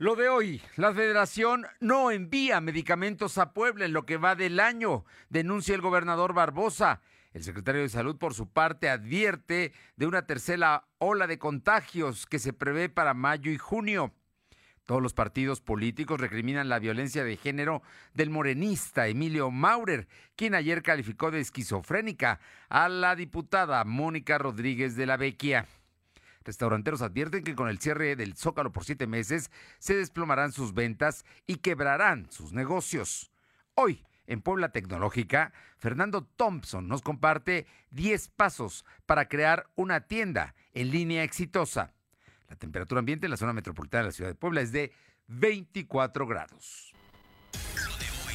Lo de hoy, la federación no envía medicamentos a Puebla en lo que va del año, denuncia el gobernador Barbosa. El secretario de Salud, por su parte, advierte de una tercera ola de contagios que se prevé para mayo y junio. Todos los partidos políticos recriminan la violencia de género del morenista Emilio Maurer, quien ayer calificó de esquizofrénica a la diputada Mónica Rodríguez de la Vecchia. Restauranteros advierten que con el cierre del Zócalo por siete meses se desplomarán sus ventas y quebrarán sus negocios. Hoy, en Puebla Tecnológica, Fernando Thompson nos comparte 10 pasos para crear una tienda en línea exitosa. La temperatura ambiente en la zona metropolitana de la ciudad de Puebla es de 24 grados.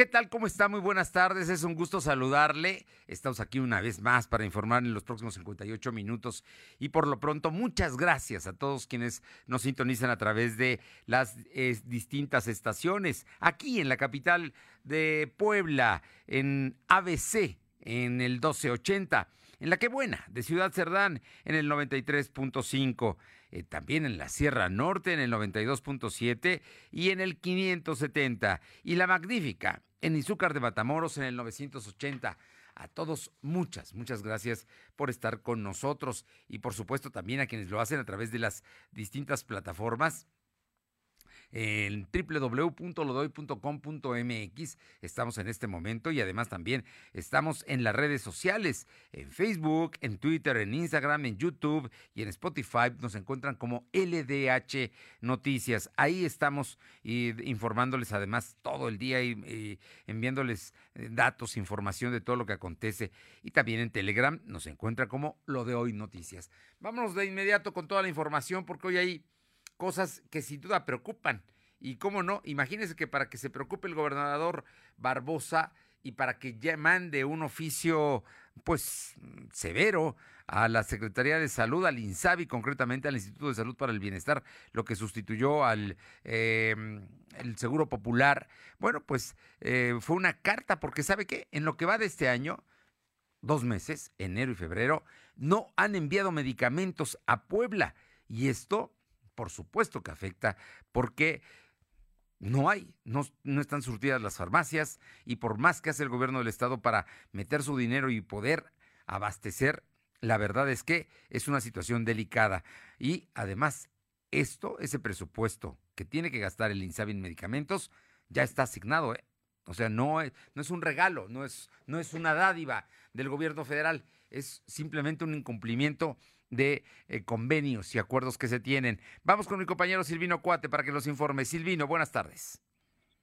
¿Qué tal? ¿Cómo está? Muy buenas tardes. Es un gusto saludarle. Estamos aquí una vez más para informar en los próximos 58 minutos. Y por lo pronto, muchas gracias a todos quienes nos sintonizan a través de las distintas estaciones. Aquí en la capital de Puebla, en ABC, en el 1280. En la que buena, de Ciudad Cerdán, en el 93.5 eh, también en la Sierra Norte en el 92.7 y en el 570. Y la magnífica en Izúcar de Matamoros en el 980. A todos muchas, muchas gracias por estar con nosotros y por supuesto también a quienes lo hacen a través de las distintas plataformas en www.lodoy.com.mx. Estamos en este momento y además también estamos en las redes sociales, en Facebook, en Twitter, en Instagram, en YouTube y en Spotify. Nos encuentran como LDH Noticias. Ahí estamos informándoles además todo el día y, enviándoles eh, datos, información de todo lo que acontece. Y también en Telegram nos encuentra como Lo de Hoy Noticias. Vámonos de inmediato con toda la información porque hoy hay cosas que sin duda preocupan. Y cómo no, imagínense que para que se preocupe el gobernador Barbosa y para que ya mande un oficio pues severo a la Secretaría de Salud, al INSABI, concretamente al Instituto de Salud para el Bienestar, lo que sustituyó al em, el Seguro Popular. Bueno, pues eh, fue una carta, porque sabe que en lo que va de este año, dos meses, enero y febrero, no han enviado medicamentos a Puebla. Y esto por supuesto que afecta, porque no hay, no, están surtidas las farmacias y por más que hace el gobierno del estado para meter su dinero y poder abastecer, la verdad es que es una situación delicada. Y además, esto, ese presupuesto que tiene que gastar el INSABI en medicamentos, ya está asignado. ¿eh? O sea, no es, no es un regalo, no es, no es una dádiva del gobierno federal, es simplemente un incumplimiento de eh, convenios y acuerdos que se tienen. Vamos con mi compañero Silvino Cuate para que nos informe. Silvino, buenas tardes.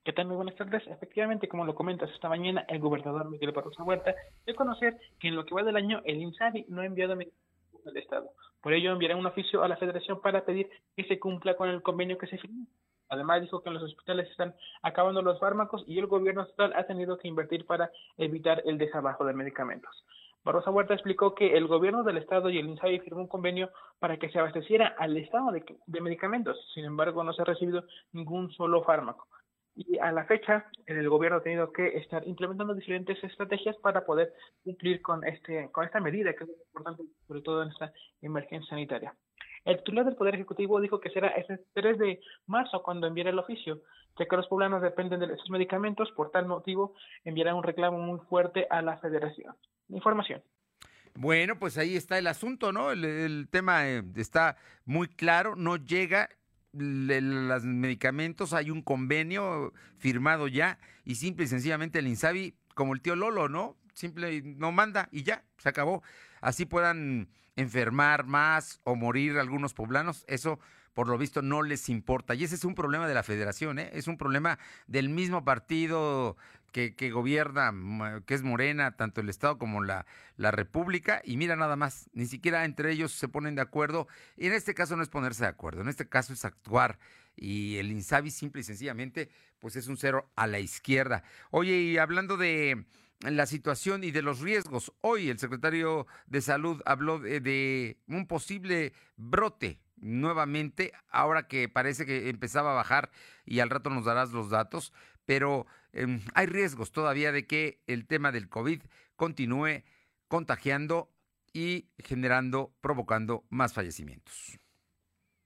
¿Qué tal? Muy buenas tardes. Efectivamente, como lo comentas esta mañana, el gobernador Miguel Barroso Huerta de conocer que en lo que va del año el INSABI no ha enviado al Estado. Por ello enviará un oficio a la Federación para pedir que se cumpla con el convenio que se firmó. Además dijo que en los hospitales están acabando los fármacos y el gobierno estatal ha tenido que invertir para evitar el desabajo de medicamentos. Barrosa Huerta explicó que el gobierno del estado y el INSABI firmó un convenio para que se abasteciera al estado de, medicamentos. Sin embargo, no se ha recibido ningún solo fármaco. Y a la fecha, el gobierno ha tenido que estar implementando diferentes estrategias para poder cumplir con este esta medida que es importante, sobre todo en esta emergencia sanitaria. El titular del Poder Ejecutivo dijo que será el 3 de marzo cuando enviará el oficio, ya que los poblanos dependen de esos medicamentos, por tal motivo enviará un reclamo muy fuerte a la federación información. Bueno, pues ahí está el asunto, ¿no? El, tema eh, está muy claro, no llega los medicamentos, hay un convenio firmado ya y simple y sencillamente el INSABI, como el tío Lolo, ¿no? Simple, no manda y ya, se acabó. Así puedan enfermar más o morir algunos poblanos, eso por lo visto no les importa. Y ese es un problema de la federación, ¿eh? es un problema del mismo partido que, gobierna, que es Morena, tanto el Estado como la, la República, y mira nada más, ni siquiera entre ellos se ponen de acuerdo, y en este caso no es ponerse de acuerdo, en este caso es actuar, y el Insabi simple y sencillamente, pues es un cero a la izquierda. Oye, y hablando de, la situación y de los riesgos. Hoy el secretario de Salud habló de, un posible brote nuevamente, ahora que parece que empezaba a bajar y al rato nos darás los datos, pero em, hay riesgos todavía de que el tema del COVID continúe contagiando y generando, provocando más fallecimientos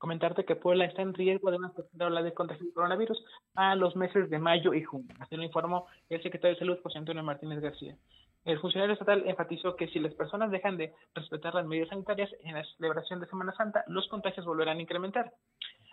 comentarte que Puebla está en riesgo de una tercera ola de contagio de coronavirus a los meses de mayo y junio. Así lo informó el secretario de Salud, José Antonio Martínez García. El funcionario estatal enfatizó que si las personas dejan de respetar las medidas sanitarias en la celebración de Semana Santa, los contagios volverán a incrementar.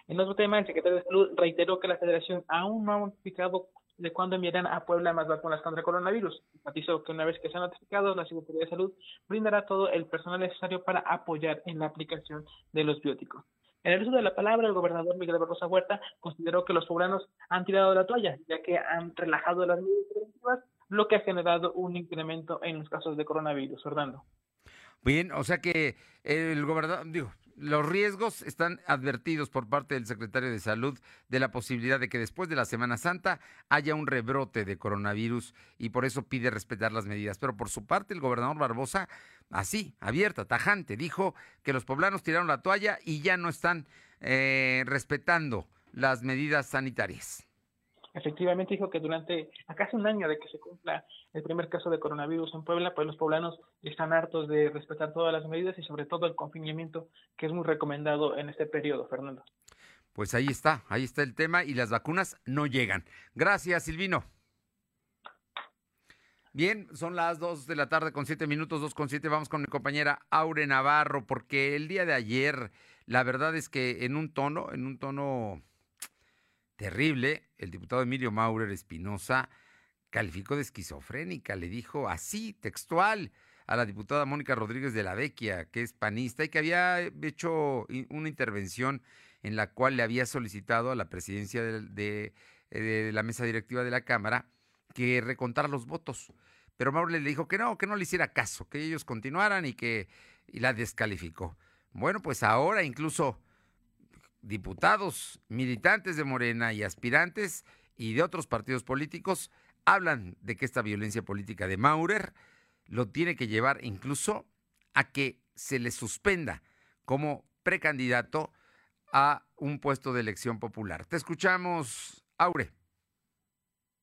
En otro tema, el secretario de Salud reiteró que la federación aún no ha notificado de cuándo enviarán a Puebla más vacunas contra coronavirus. Enfatizó que una vez que sean notificados, la Secretaría de Salud brindará todo el personal necesario para apoyar en la aplicación de los bióticos. En el uso de la palabra, el gobernador Miguel Barrosa Huerta consideró que los poblanos han tirado la toalla, ya que han relajado las medidas preventivas, lo que ha generado un incremento en los casos de coronavirus. Orlando. Bien, o sea que el gobernador, digo, los riesgos están advertidos por parte del secretario de Salud de la posibilidad de que después de la Semana Santa haya un rebrote de coronavirus y por eso pide respetar las medidas. Pero por su parte, el gobernador Barbosa, así, abierta, tajante, dijo que los poblanos tiraron la toalla y ya no están eh, respetando las medidas sanitarias. Efectivamente dijo que durante casi un año de que se cumpla el primer caso de coronavirus en Puebla, pues los poblanos están hartos de respetar todas las medidas y sobre todo el confinamiento que es muy recomendado en este periodo, Fernando. Pues ahí está, ahí está el tema y las vacunas no llegan. Gracias, Silvino. Bien, son las dos de la tarde con siete minutos, dos con siete. Vamos con mi compañera Aure Navarro, porque el día de ayer, la verdad es que en un tono, en un tono terrible, el diputado Emilio Maurer Espinosa calificó de esquizofrénica, le dijo así, textual, a la diputada Mónica Rodríguez de la Vecchia, que es panista y que había hecho una intervención en la cual le había solicitado a la presidencia de, la mesa directiva de la Cámara que recontara los votos. Pero Maurer le dijo que no, que no le hiciera caso, que ellos continuaran y que la descalificó. Bueno, pues ahora incluso diputados, militantes de Morena y aspirantes y de otros partidos políticos hablan de que esta violencia política de Maurer lo tiene que llevar incluso a que se le suspenda como precandidato a un puesto de elección popular. Te escuchamos, Aure.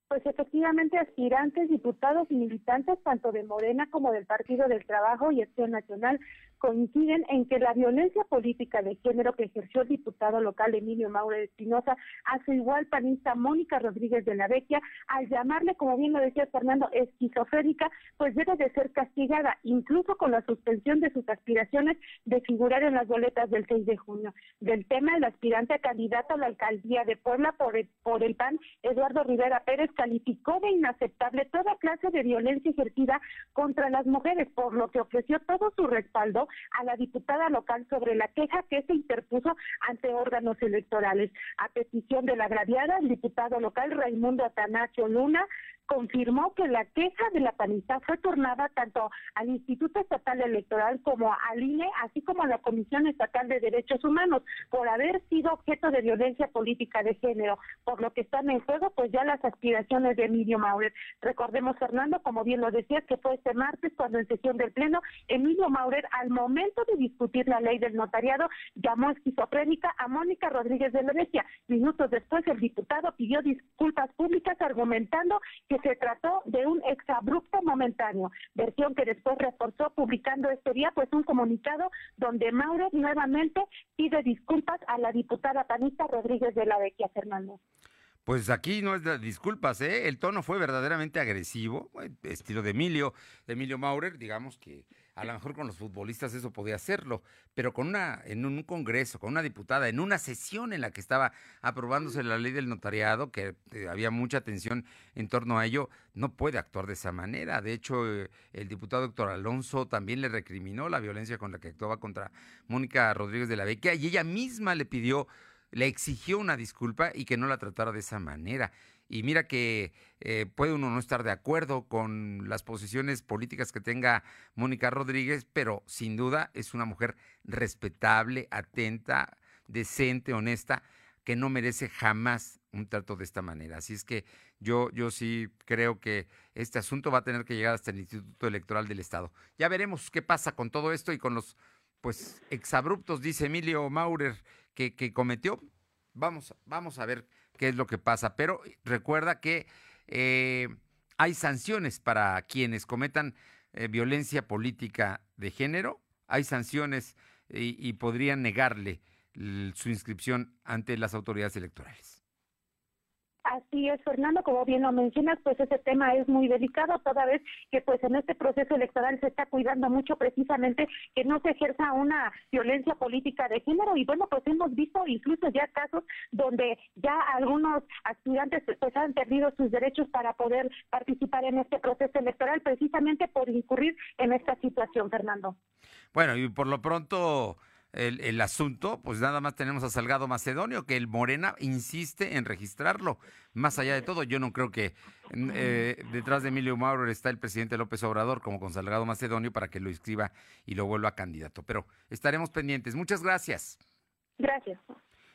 Pues efectivamente, aspirantes, diputados y militantes, tanto de Morena como del Partido del Trabajo y Acción Nacional, coinciden en que la violencia política de género que ejerció el diputado local Emilio Maure Espinosa a su igual panista Mónica Rodríguez de la Vecchia, al llamarle, como bien lo decía Fernando, esquizofrénica, pues debe de ser castigada, incluso con la suspensión de sus aspiraciones de figurar en las boletas del 6 de junio. Del tema, el aspirante a candidato a la alcaldía de Puebla por el, por el PAN, Eduardo Rivera Pérez, calificó de inaceptable toda clase de violencia ejercida contra las mujeres, por lo que ofreció todo su respaldo a la diputada local sobre la queja que se interpuso ante órganos electorales. A petición de la agraviada, el diputado local Raimundo Atanasio Luna confirmó que la queja de la panista fue tornada tanto al Instituto Estatal Electoral como al INE, así como a la Comisión Estatal de Derechos Humanos, por haber sido objeto de violencia política de género, por lo que están en juego pues ya las aspiraciones de Emilio Maurer. Recordemos, Fernando, como bien lo decías, que fue este martes cuando en sesión del Pleno, Emilio Maurer, al momento de discutir la ley del notariado, llamó esquizofrénica a Mónica Rodríguez de Lorecia. Minutos después, el diputado pidió disculpas públicas argumentando que se trató de un exabrupto momentáneo, versión que después reforzó publicando este día pues un comunicado donde Mauro nuevamente pide disculpas a la diputada panista Rodríguez de la Vecchia Fernando. Pues aquí no es de disculpas, ¿eh? El tono fue verdaderamente agresivo, estilo de Emilio, de Emilio Maurer, digamos que a lo mejor con los futbolistas eso podía hacerlo, pero con una, en un congreso, con una diputada, en una sesión en la que estaba aprobándose la ley del notariado, que eh, había mucha atención en torno a ello, no puede actuar de esa manera. De hecho, eh, el diputado Héctor Alonso también le recriminó la violencia con la que actuaba contra Mónica Rodríguez de la Vecchia y ella misma le pidió le exigió una disculpa y que no la tratara de esa manera. Y mira que eh, puede uno no estar de acuerdo con las posiciones políticas que tenga Mónica Rodríguez, pero sin duda es una mujer respetable, atenta, decente, honesta, que no merece jamás un trato de esta manera. Así es que yo, yo sí creo que este asunto va a tener que llegar hasta el Instituto Electoral del Estado. Ya veremos qué pasa con todo esto y con los pues exabruptos, dice Emilio Maurer, que, cometió. Vamos, vamos a ver qué es lo que pasa. Pero recuerda que eh, hay sanciones para quienes cometan eh, violencia política de género, hay sanciones y podrían negarle su inscripción ante las autoridades electorales. Así es, Fernando, como bien lo mencionas, pues ese tema es muy delicado, toda vez que pues en este proceso electoral se está cuidando mucho precisamente que no se ejerza una violencia política de género y bueno, pues hemos visto incluso ya casos donde ya algunos aspirantes pues han perdido sus derechos para poder participar en este proceso electoral precisamente por incurrir en esta situación, Fernando. Bueno, y por lo pronto el, asunto, pues nada más tenemos a Salgado Macedonio, que el Morena insiste en registrarlo. Más allá de todo, yo no creo que eh, detrás de Emilio Mauro está el presidente López Obrador, como con Salgado Macedonio, para que lo inscriba y lo vuelva candidato. Pero estaremos pendientes. Muchas gracias. Gracias.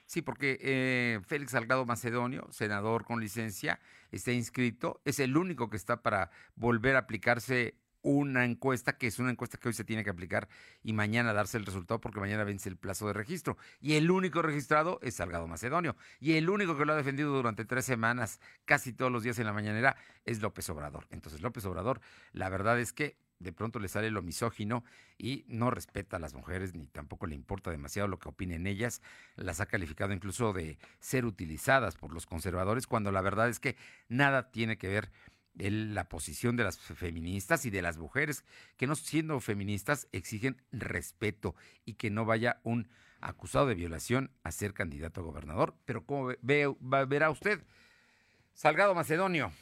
Sí, porque eh, Félix Salgado Macedonio, senador con licencia, está inscrito, es el único que está para volver a aplicarse una encuesta, que es una encuesta que hoy se tiene que aplicar y mañana darse el resultado porque mañana vence el plazo de registro. Y el único registrado es Salgado Macedonio. Y el único que lo ha defendido durante tres semanas, casi todos los días en la mañanera, es López Obrador. Entonces López Obrador, la verdad es que de pronto le sale lo misógino y no respeta a las mujeres ni tampoco le importa demasiado lo que opinen ellas. Las ha calificado incluso de ser utilizadas por los conservadores cuando la verdad es que nada tiene que ver la posición de las feministas y de las mujeres que no siendo feministas exigen respeto y que no vaya un acusado de violación a ser candidato a gobernador. Pero como ve, verá usted, Salgado Macedonio,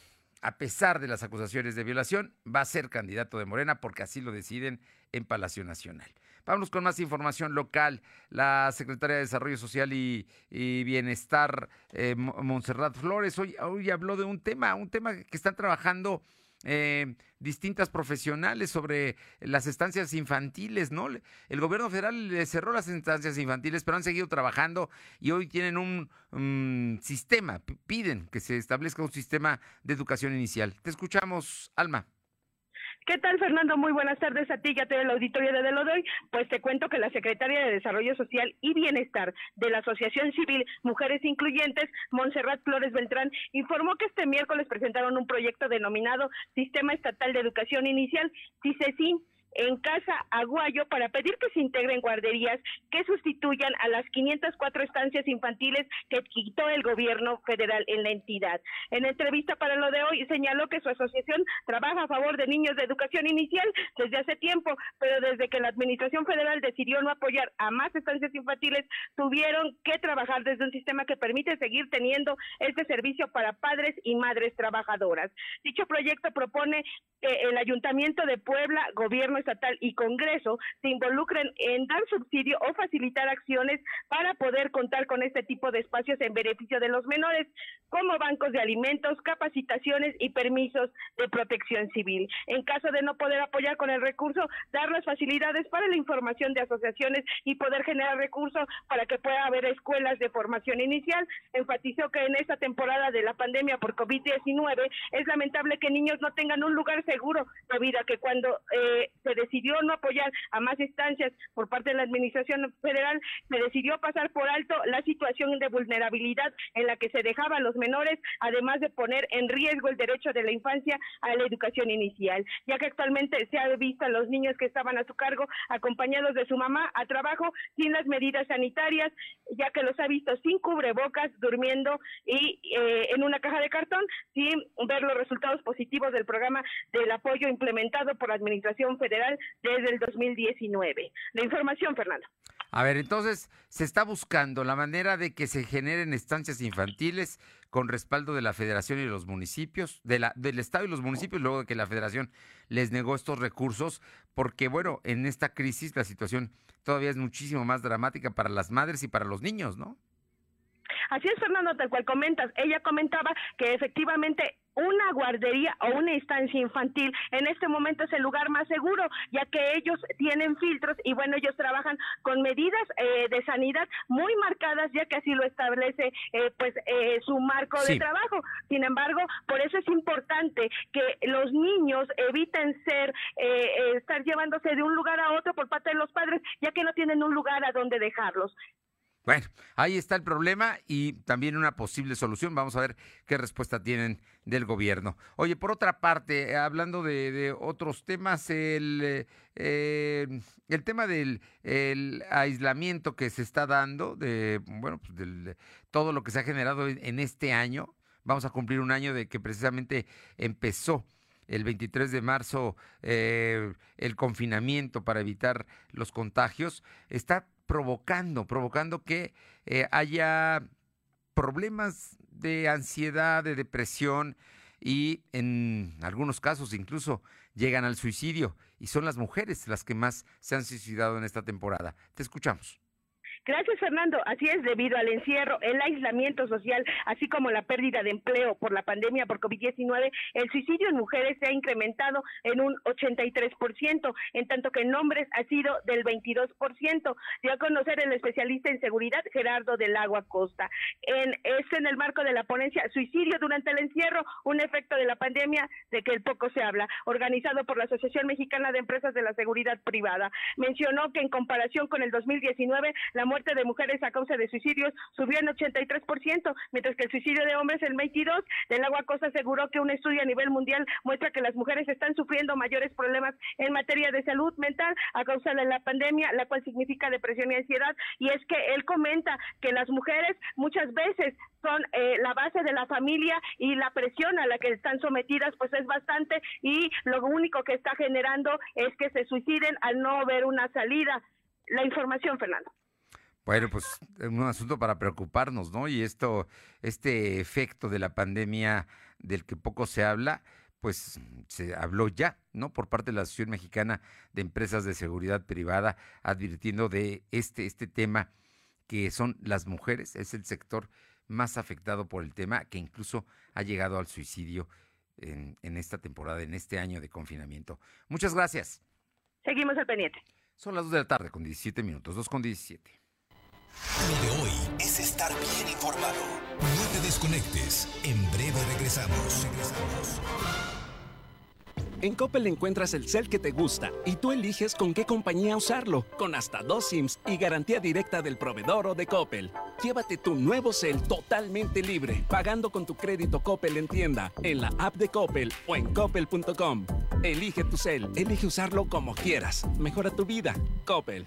a pesar de las acusaciones de violación, va a ser candidato de Morena porque así lo deciden en Palacio Nacional. Vamos con más información local. La secretaria de Desarrollo Social y, Bienestar, eh, Montserrat Flores, hoy, habló de un tema, un tema que están trabajando eh, distintas profesionales sobre las estancias infantiles, ¿no? El gobierno federal le cerró las estancias infantiles, pero han seguido trabajando y hoy tienen un sistema, piden que se establezca un sistema de educación inicial. Te escuchamos, Alma. ¿Qué tal, Fernando? Muy buenas tardes a ti ya te todo el auditorio de Delodoy. Pues te cuento que la secretaria de Desarrollo Social y Bienestar de la Asociación Civil Mujeres Incluyentes, Montserrat Flores Beltrán, informó que este miércoles presentaron un proyecto denominado Sistema Estatal de Educación Inicial, CISESIN, en Casa Aguayo para pedir que se integren guarderías que sustituyan a las 504 estancias infantiles que quitó el gobierno federal en la entidad. En entrevista para lo de hoy señaló que su asociación trabaja a favor de niños de educación inicial desde hace tiempo, pero desde que la administración federal decidió no apoyar a más estancias infantiles, tuvieron que trabajar desde un sistema que permite seguir teniendo este servicio para padres y madres trabajadoras. Dicho proyecto propone que el Ayuntamiento de Puebla, gobierno estatal y Congreso se involucren en dar subsidio o facilitar acciones para poder contar con este tipo de espacios en beneficio de los menores, como bancos de alimentos, capacitaciones y permisos de protección civil. En caso de no poder apoyar con el recurso, dar las facilidades para la información de asociaciones y poder generar recursos para que pueda haber escuelas de formación inicial. Enfatizó que en esta temporada de la pandemia por COVID-19 es lamentable que niños no tengan un lugar seguro debido a que cuando eh, se decidió no apoyar a más instancias por parte de la Administración Federal, se decidió pasar por alto la situación de vulnerabilidad en la que se dejaba a los menores, además de poner en riesgo el derecho de la infancia a la educación inicial, ya que actualmente se ha visto a los niños que estaban a su cargo acompañados de su mamá a trabajo sin las medidas sanitarias, ya que los ha visto sin cubrebocas, durmiendo y eh, en una caja de cartón, sin ver los resultados positivos del programa del apoyo implementado por la Administración Federal desde el 2019. La información, Fernando. A ver, entonces se está buscando la manera de que se generen estancias infantiles con respaldo de la Federación y los municipios, de la, del Estado y los municipios, luego de que la Federación les negó estos recursos, porque bueno, en esta crisis la situación todavía es muchísimo más dramática para las madres y para los niños, ¿no? Así es, Fernando, tal cual comentas. Ella comentaba que efectivamente una guardería o una instancia infantil en este momento es el lugar más seguro, ya que ellos tienen filtros y bueno, ellos trabajan con medidas eh, de sanidad muy marcadas, ya que así lo establece eh, pues eh, su marco de trabajo. Sin embargo, por eso es importante que los niños eviten ser, estar llevándose de un lugar a otro por parte de los padres, ya que no tienen un lugar a donde dejarlos. Bueno, ahí está el problema y también una posible solución. Vamos a ver qué respuesta tienen del gobierno. Oye, por otra parte, hablando de, otros temas, el, eh, el tema del aislamiento que se está dando, de bueno, pues del, todo lo que se ha generado en, este año. Vamos a cumplir un año de que precisamente empezó el 23 de marzo eh, el confinamiento para evitar los contagios, está provocando, provocando que eh, haya problemas de ansiedad, de depresión y en algunos casos incluso llegan al suicidio y son las mujeres las que más se han suicidado en esta temporada. Te escuchamos. Gracias, Fernando. Así es, debido al encierro, el aislamiento social, así como la pérdida de empleo por la pandemia por COVID-19, el suicidio en mujeres se ha incrementado en un 83%, en tanto que en hombres ha sido del 22%. Dio a conocer el especialista en seguridad Gerardo del Agua Costa. En, es en el marco de la ponencia Suicidio durante el encierro, un efecto de la pandemia de que el poco se habla, organizado por la Asociación Mexicana de Empresas de la Seguridad Privada. Mencionó que en comparación con el 2019, la muerte de mujeres a causa de suicidios subió en 83%, mientras que el suicidio de hombres en 22. Del Agua Cosa aseguró que un estudio a nivel mundial muestra que las mujeres están sufriendo mayores problemas en materia de salud mental a causa de la pandemia, la cual significa depresión y ansiedad. Y es que él comenta que las mujeres muchas veces son eh, la base de la familia y la presión a la que están sometidas pues es bastante y lo único que está generando es que se suiciden al no ver una salida. La información, Fernando. Bueno, pues es un asunto para preocuparnos, ¿no? Y esto, este efecto de la pandemia del que poco se habla, pues se habló ya, ¿no? Por parte de la Asociación Mexicana de Empresas de Seguridad Privada, advirtiendo de este, este tema que son las mujeres, es el sector más afectado por el tema, que incluso ha llegado al suicidio en, en esta temporada, en este año de confinamiento. Muchas gracias. Seguimos al pendiente. Son las 2 de la tarde con 17 minutos, 2 con 17. Lo de hoy es estar bien informado. No te desconectes. En breve regresamos. Regresamos. En Coppel encuentras el cel que te gusta y tú eliges con qué compañía usarlo, con hasta dos SIMs y garantía directa del proveedor o de Coppel. Llévate tu nuevo cel totalmente libre, pagando con tu crédito Coppel en tienda, en la app de Coppel o en coppel.com. Elige tu cel, elige usarlo como quieras. Mejora tu vida. Coppel.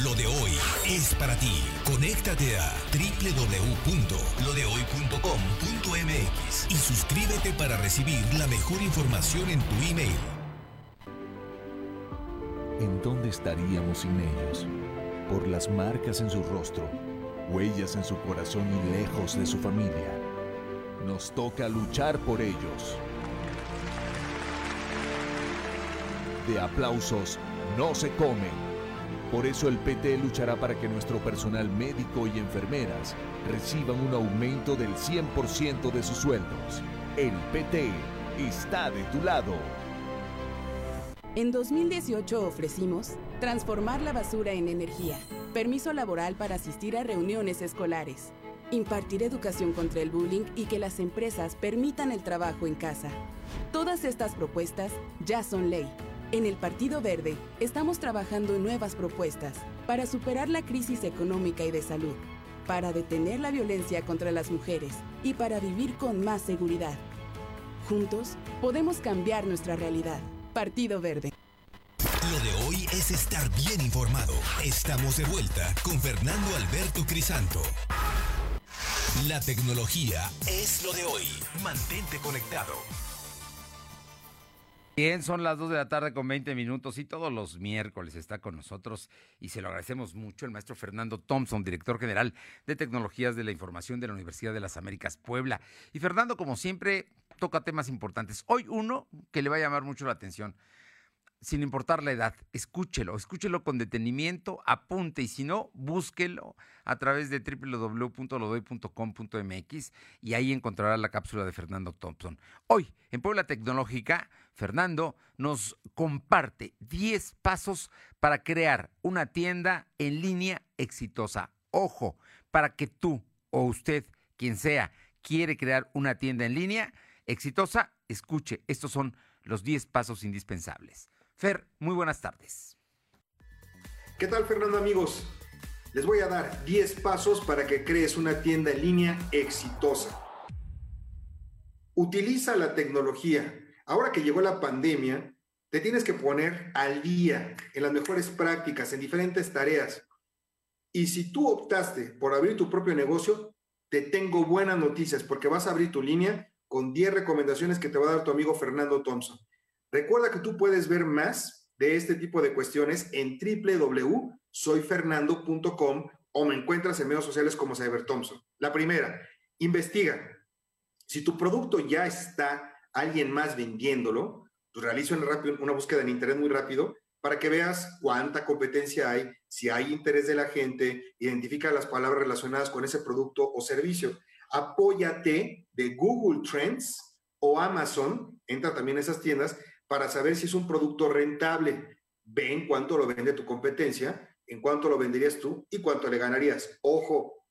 Lo de hoy es para ti. Conéctate a www.lodehoy.com.mx y suscríbete para recibir la mejor información en tu email. ¿En dónde estaríamos sin ellos? Por las marcas en su rostro, huellas en su corazón y lejos de su familia. Nos toca luchar por ellos. De aplausos no se comen por eso el PT luchará para que nuestro personal médico y enfermeras reciban un aumento del 100% de sus sueldos. El PT está de tu lado. En 2018 ofrecimos transformar la basura en energía, permiso laboral para asistir a reuniones escolares, impartir educación contra el bullying y que las empresas permitan el trabajo en casa. Todas estas propuestas ya son ley en el Partido Verde estamos trabajando en nuevas propuestas para superar la crisis económica y de salud, para detener la violencia contra las mujeres y para vivir con más seguridad. Juntos podemos cambiar nuestra realidad. Partido Verde. Lo de hoy es estar bien informado. Estamos de vuelta con Fernando Alberto Crisanto. La tecnología es lo de hoy. Mantente conectado. Bien, son las 2 de la tarde con 20 minutos y todos los miércoles está con nosotros y se lo agradecemos mucho el maestro Fernando Thompson, director general de Tecnologías de la Información de la Universidad de las Américas Puebla. Y Fernando, como siempre, toca temas importantes. Hoy uno que le va a llamar mucho la atención sin importar la edad, escúchelo, escúchelo con detenimiento, apunte y si no, búsquelo a través de www.lodoy.com.mx y ahí encontrará la cápsula de Fernando Thompson. Hoy, en Puebla Tecnológica, Fernando nos comparte 10 pasos para crear una tienda en línea exitosa. Ojo, para que tú o usted, quien sea, quiere crear una tienda en línea exitosa, escuche, estos son los 10 pasos indispensables. Fer, muy buenas tardes. ¿Qué tal Fernando amigos? Les voy a dar 10 pasos para que crees una tienda en línea exitosa. Utiliza la tecnología. Ahora que llegó la pandemia, te tienes que poner al día en las mejores prácticas, en diferentes tareas. Y si tú optaste por abrir tu propio negocio, te tengo buenas noticias porque vas a abrir tu línea con 10 recomendaciones que te va a dar tu amigo Fernando Thompson. Recuerda que tú puedes ver más de este tipo de cuestiones en www.soyfernando.com o me encuentras en medios sociales como Cyber Thompson. La primera, investiga. Si tu producto ya está alguien más vendiéndolo, pues realiza una búsqueda en Internet muy rápido para que veas cuánta competencia hay, si hay interés de la gente, identifica las palabras relacionadas con ese producto o servicio. Apóyate de Google Trends o Amazon, entra también a esas tiendas para saber si es un producto rentable. Ve en cuánto lo vende tu competencia, en cuánto lo venderías tú y cuánto le ganarías. Ojo,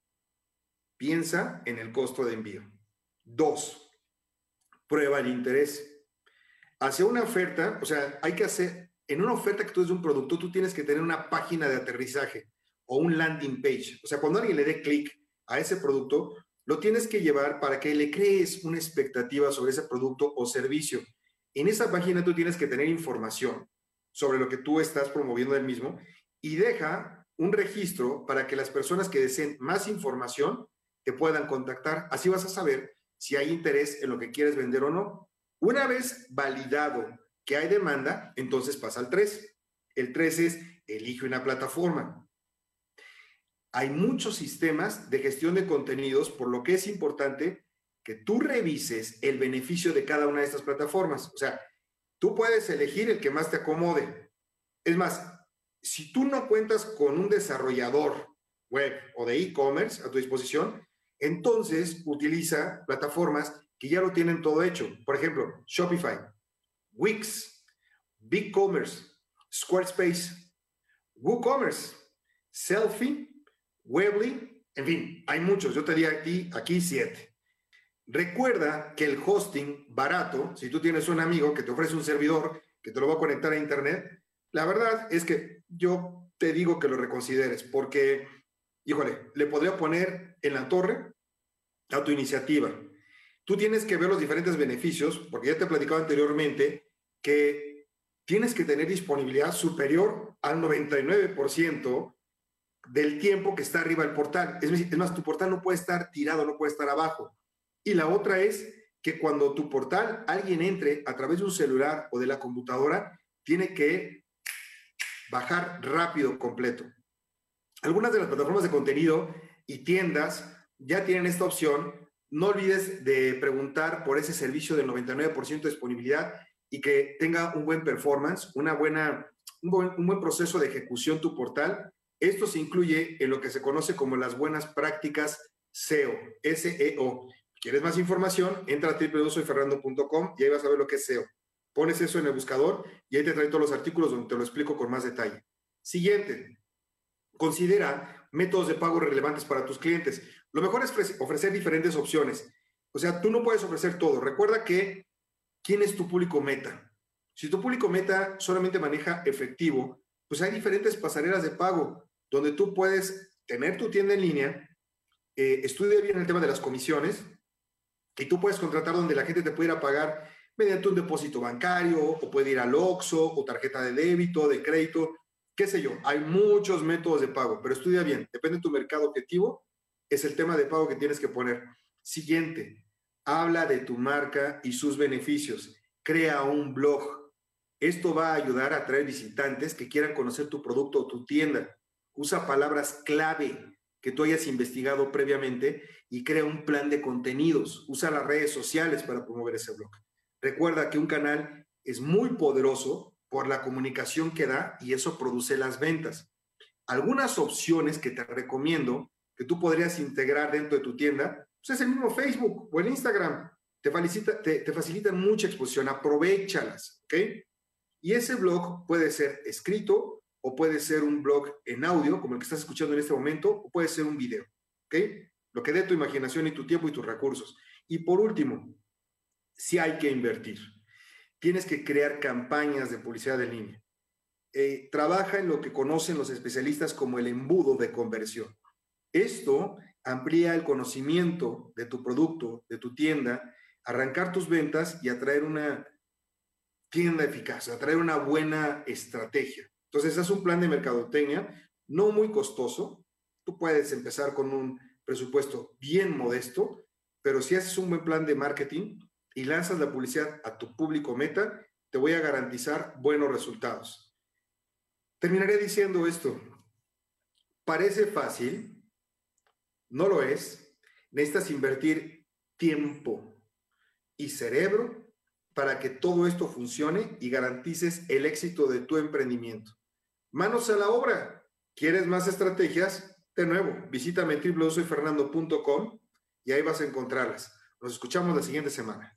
piensa en el costo de envío. Dos, prueba el interés. Hacia una oferta, o sea, hay que hacer, en una oferta que tú es un producto, tú tienes que tener una página de aterrizaje o un landing page. O sea, cuando alguien le dé clic a ese producto, lo tienes que llevar para que le crees una expectativa sobre ese producto o servicio. En esa página tú tienes que tener información sobre lo que tú estás promoviendo del mismo y deja un registro para que las personas que deseen más información te puedan contactar. Así vas a saber si hay interés en lo que quieres vender o no. Una vez validado que hay demanda, entonces pasa al 3. El 3 es elige una plataforma. Hay muchos sistemas de gestión de contenidos, por lo que es importante que tú revises el beneficio de cada una de estas plataformas. O sea, tú puedes elegir el que más te acomode. Es más, si tú no cuentas con un desarrollador web o de e-commerce a tu disposición, entonces utiliza plataformas que ya lo tienen todo hecho. Por ejemplo, Shopify, Wix, BigCommerce, Squarespace, WooCommerce, Selfie, Webly, en fin, hay muchos. Yo te di aquí, aquí siete. Recuerda que el hosting barato, si tú tienes un amigo que te ofrece un servidor que te lo va a conectar a internet, la verdad es que yo te digo que lo reconsideres porque, híjole, le podría poner en la torre a tu iniciativa. Tú tienes que ver los diferentes beneficios, porque ya te he platicado anteriormente que tienes que tener disponibilidad superior al 99% del tiempo que está arriba del portal. Es más, tu portal no puede estar tirado, no puede estar abajo. Y la otra es que cuando tu portal alguien entre a través de un celular o de la computadora, tiene que bajar rápido completo. Algunas de las plataformas de contenido y tiendas ya tienen esta opción. No olvides de preguntar por ese servicio del 99% de disponibilidad y que tenga un buen performance, una buena, un buen, un buen proceso de ejecución tu portal. Esto se incluye en lo que se conoce como las buenas prácticas SEO, SEO. ¿Quieres más información? Entra a www.soyfernando.com y ahí vas a ver lo que es SEO. Pones eso en el buscador y ahí te trae todos los artículos donde te lo explico con más detalle. Siguiente, considera métodos de pago relevantes para tus clientes. Lo mejor es ofrecer diferentes opciones. O sea, tú no puedes ofrecer todo. Recuerda que, ¿quién es tu público meta? Si tu público meta solamente maneja efectivo, pues hay diferentes pasarelas de pago donde tú puedes tener tu tienda en línea, eh, estudia bien el tema de las comisiones, y tú puedes contratar donde la gente te pudiera pagar mediante un depósito bancario o puede ir al OXO o tarjeta de débito, de crédito, qué sé yo. Hay muchos métodos de pago, pero estudia bien, depende de tu mercado objetivo, es el tema de pago que tienes que poner. Siguiente, habla de tu marca y sus beneficios. Crea un blog. Esto va a ayudar a atraer visitantes que quieran conocer tu producto o tu tienda. Usa palabras clave que tú hayas investigado previamente y crea un plan de contenidos. Usa las redes sociales para promover ese blog. Recuerda que un canal es muy poderoso por la comunicación que da y eso produce las ventas. Algunas opciones que te recomiendo que tú podrías integrar dentro de tu tienda, pues es el mismo Facebook o el Instagram. Te, facilita, te, facilitan mucha exposición, aprovechalas, ¿ok? Y ese blog puede ser escrito o puede ser un blog en audio, como el que estás escuchando en este momento, o puede ser un video, ¿ok? Lo que dé tu imaginación y tu tiempo y tus recursos. Y por último, si hay que invertir. Tienes que crear campañas de publicidad en línea. Eh, trabaja en lo que conocen los especialistas como el embudo de conversión. Esto amplía el conocimiento de tu producto, de tu tienda, arrancar tus ventas y atraer una tienda eficaz, atraer una buena estrategia. Entonces, es un plan de mercadotecnia no muy costoso. Tú puedes empezar con un presupuesto bien modesto, pero si haces un buen plan de marketing y lanzas la publicidad a tu público meta, te voy a garantizar buenos resultados. Terminaré diciendo esto. Parece fácil, no lo es. Necesitas invertir tiempo y cerebro para que todo esto funcione y garantices el éxito de tu emprendimiento. Manos a la obra. ¿Quieres más estrategias? De nuevo, visítame www.soyfernando.com y ahí vas a encontrarlas. Nos escuchamos la siguiente semana.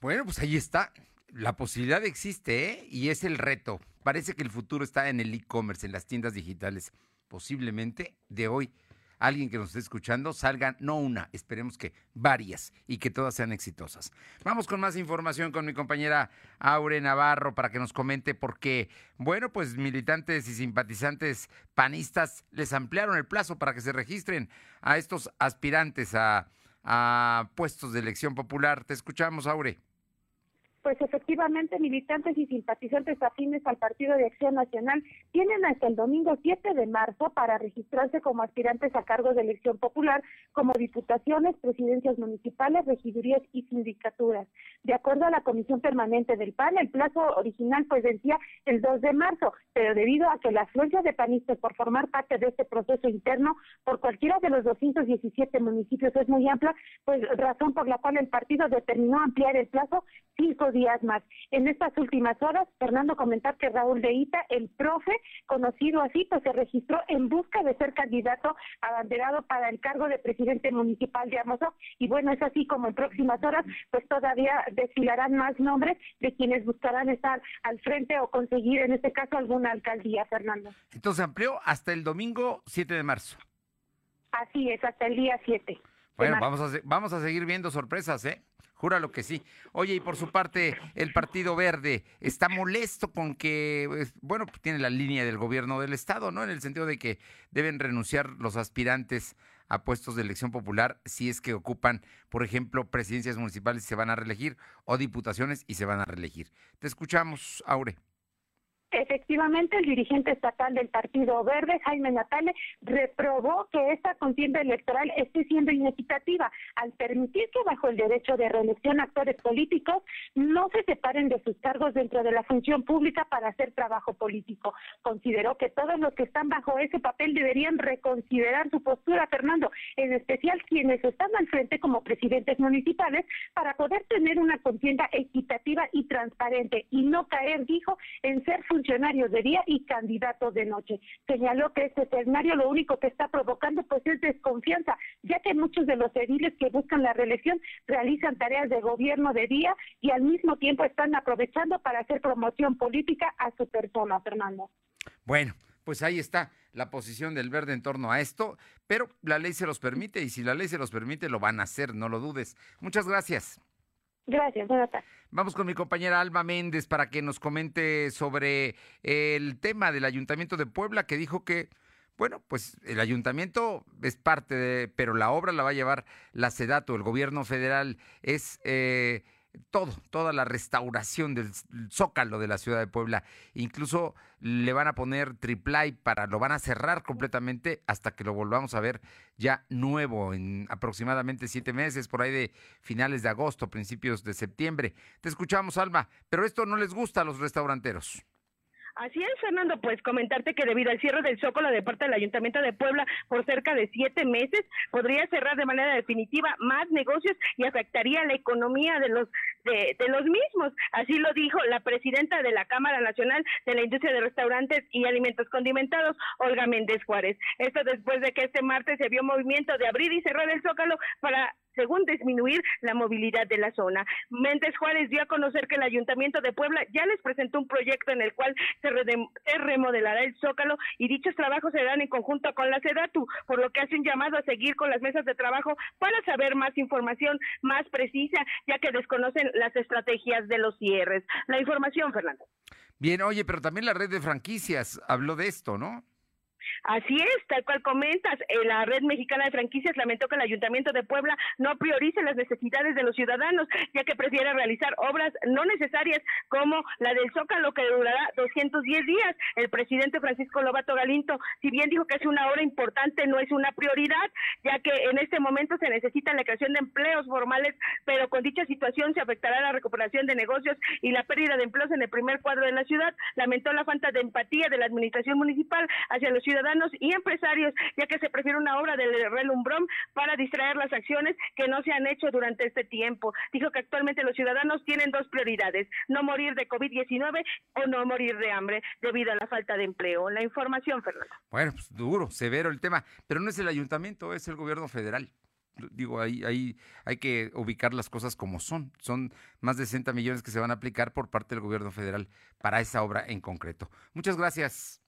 Bueno, pues ahí está. La posibilidad existe, ¿eh? Y es el reto. Parece que el futuro está en el e-commerce, en las tiendas digitales. Posiblemente de hoy alguien que nos esté escuchando salgan no una, esperemos que varias y que todas sean exitosas. Vamos con más información con mi compañera Aure Navarro para que nos comente por qué, bueno, pues militantes y simpatizantes panistas les ampliaron el plazo para que se registren a estos aspirantes a, a puestos de elección popular. Te escuchamos, Aure pues efectivamente militantes y simpatizantes afines al Partido de Acción Nacional tienen hasta el domingo 7 de marzo para registrarse como aspirantes a cargos de elección popular como diputaciones, presidencias municipales, regidurías y sindicaturas. De acuerdo a la Comisión Permanente del PAN, el plazo original pues vencía el 2 de marzo, pero debido a que la afluencia de panistas por formar parte de este proceso interno por cualquiera de los 217 municipios es muy amplia, pues razón por la cual el partido determinó ampliar el plazo cinco días más. En estas últimas horas, Fernando comentar que Raúl de Ita, el profe, conocido así, pues se registró en busca de ser candidato abanderado para el cargo de presidente municipal de Amozo. Y bueno, es así como en próximas horas, pues todavía desfilarán más nombres de quienes buscarán estar al frente o conseguir, en este caso, alguna alcaldía, Fernando. Entonces amplió hasta el domingo 7 de marzo. Así es, hasta el día 7. Bueno, vamos a, vamos a seguir viendo sorpresas, ¿eh? Júralo que sí. Oye, y por su parte, el Partido Verde está molesto con que, pues, bueno, pues, tiene la línea del gobierno del Estado, ¿no? En el sentido de que deben renunciar los aspirantes a puestos de elección popular si es que ocupan, por ejemplo, presidencias municipales y se van a reelegir o diputaciones y se van a reelegir. Te escuchamos, Aure. Efectivamente, el dirigente estatal del Partido Verde, Jaime Natale, reprobó que esta contienda electoral esté siendo inequitativa al permitir que bajo el derecho de reelección actores políticos no se separen de sus cargos dentro de la función pública para hacer trabajo político. Consideró que todos los que están bajo ese papel deberían reconsiderar su postura, Fernando, en especial quienes están al frente como presidentes municipales para poder tener una contienda equitativa y transparente y no caer, dijo, en ser funcionarios funcionarios de día y candidatos de noche. Señaló que este escenario lo único que está provocando pues es desconfianza, ya que muchos de los ediles que buscan la reelección realizan tareas de gobierno de día y al mismo tiempo están aprovechando para hacer promoción política a su persona, Fernando. Bueno, pues ahí está la posición del verde en torno a esto, pero la ley se los permite y si la ley se los permite lo van a hacer, no lo dudes. Muchas gracias. Gracias, buenas tardes. Vamos con mi compañera Alba Méndez para que nos comente sobre el tema del Ayuntamiento de Puebla que dijo que, bueno, pues el ayuntamiento es parte de, pero la obra la va a llevar la SEDATO, el gobierno federal es... Eh, todo, toda la restauración del zócalo de la ciudad de Puebla. Incluso le van a poner triplay para, lo van a cerrar completamente hasta que lo volvamos a ver ya nuevo en aproximadamente siete meses, por ahí de finales de agosto, principios de septiembre. Te escuchamos, Alma, pero esto no les gusta a los restauranteros. Así es, Fernando, pues comentarte que debido al cierre del Zócalo de parte del Ayuntamiento de Puebla por cerca de siete meses, podría cerrar de manera definitiva más negocios y afectaría la economía de los de, de, los mismos. Así lo dijo la presidenta de la Cámara Nacional de la Industria de Restaurantes y Alimentos Condimentados, Olga Méndez Juárez. Esto después de que este martes se vio movimiento de abrir y cerrar el Zócalo para según disminuir la movilidad de la zona. Méndez Juárez dio a conocer que el Ayuntamiento de Puebla ya les presentó un proyecto en el cual se, remodelará el Zócalo y dichos trabajos se dan en conjunto con la SEDATU, por lo que hace un llamado a seguir con las mesas de trabajo para saber más información más precisa, ya que desconocen las estrategias de los cierres. La información, Fernando. Bien, oye, pero también la red de franquicias habló de esto, ¿no? Así es, tal cual comentas, eh, la Red Mexicana de Franquicias lamentó que el Ayuntamiento de Puebla no priorice las necesidades de los ciudadanos, ya que prefiere realizar obras no necesarias como la del Zócalo, que durará 210 días. El presidente Francisco Lobato Galinto, si bien dijo que es una obra importante, no es una prioridad, ya que en este momento se necesita la creación de empleos formales, pero con dicha situación se afectará la recuperación de negocios y la pérdida de empleos en el primer cuadro de la ciudad. Lamentó la falta de empatía de la administración municipal hacia los ciudadanos y empresarios, ya que se prefiere una obra del relumbrón para distraer las acciones que no se han hecho durante este tiempo. Dijo que actualmente los ciudadanos tienen dos prioridades, no morir de COVID-19 o no morir de hambre debido a la falta de empleo. La información, Fernando. Bueno, pues duro, severo el tema, pero no es el ayuntamiento, es el gobierno federal digo, ahí, ahí hay que ubicar las cosas como son. Son más de 60 millones que se van a aplicar por parte del gobierno federal para esa obra en concreto. Muchas gracias.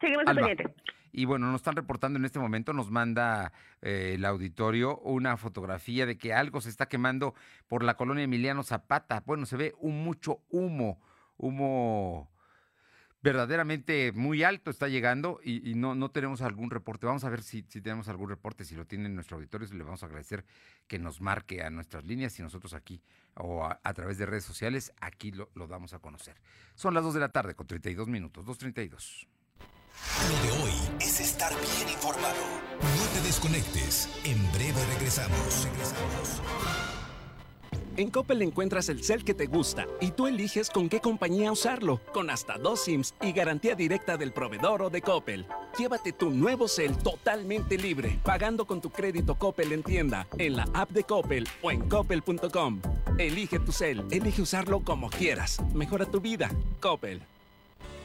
Seguimos pendiente. Y bueno, nos están reportando en este momento, nos manda eh, el auditorio una fotografía de que algo se está quemando por la colonia Emiliano Zapata. Bueno, se ve un mucho humo, humo verdaderamente muy alto está llegando y, no, no tenemos algún reporte. Vamos a ver si, si tenemos algún reporte, si lo tiene en nuestro auditorio, le vamos a agradecer que nos marque a nuestras líneas y nosotros aquí o a, a través de redes sociales, aquí lo, lo, damos a conocer. Son las 2 de la tarde con 32 minutos, 2.32. Lo de hoy es estar bien informado. No te desconectes. En breve regresamos. Regresamos. En Coppel encuentras el cel que te gusta y tú eliges con qué compañía usarlo, con hasta dos SIMs y garantía directa del proveedor o de Coppel. Llévate tu nuevo cel totalmente libre, pagando con tu crédito Coppel en tienda, en la app de Coppel o en coppel.com. Elige tu cel, elige usarlo como quieras. Mejora tu vida. Coppel.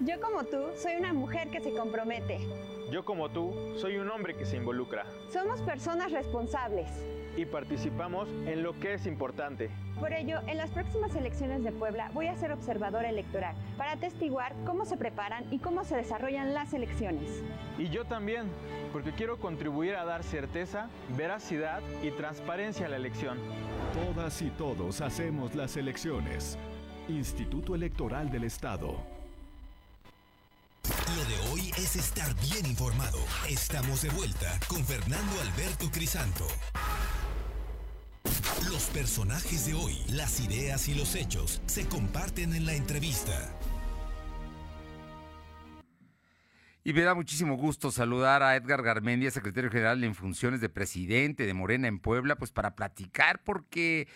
Yo como tú, soy una mujer que se compromete. Yo como tú, soy un hombre que se involucra. Somos personas responsables. Y participamos en lo que es importante. Por ello, en las próximas elecciones de Puebla voy a ser observadora electoral para atestiguar cómo se preparan y cómo se desarrollan las elecciones. Y yo también, porque quiero contribuir a dar certeza, veracidad y transparencia a la elección. Todas y todos hacemos las elecciones. Instituto Electoral del Estado. De hoy es estar bien informado. Estamos de vuelta con Fernando Alberto Crisanto. Los personajes de hoy, las ideas y los hechos se comparten en la entrevista. Y me da muchísimo gusto saludar a Edgar Garmendia, secretario general en funciones de presidente de Morena en Puebla, pues para platicar, porque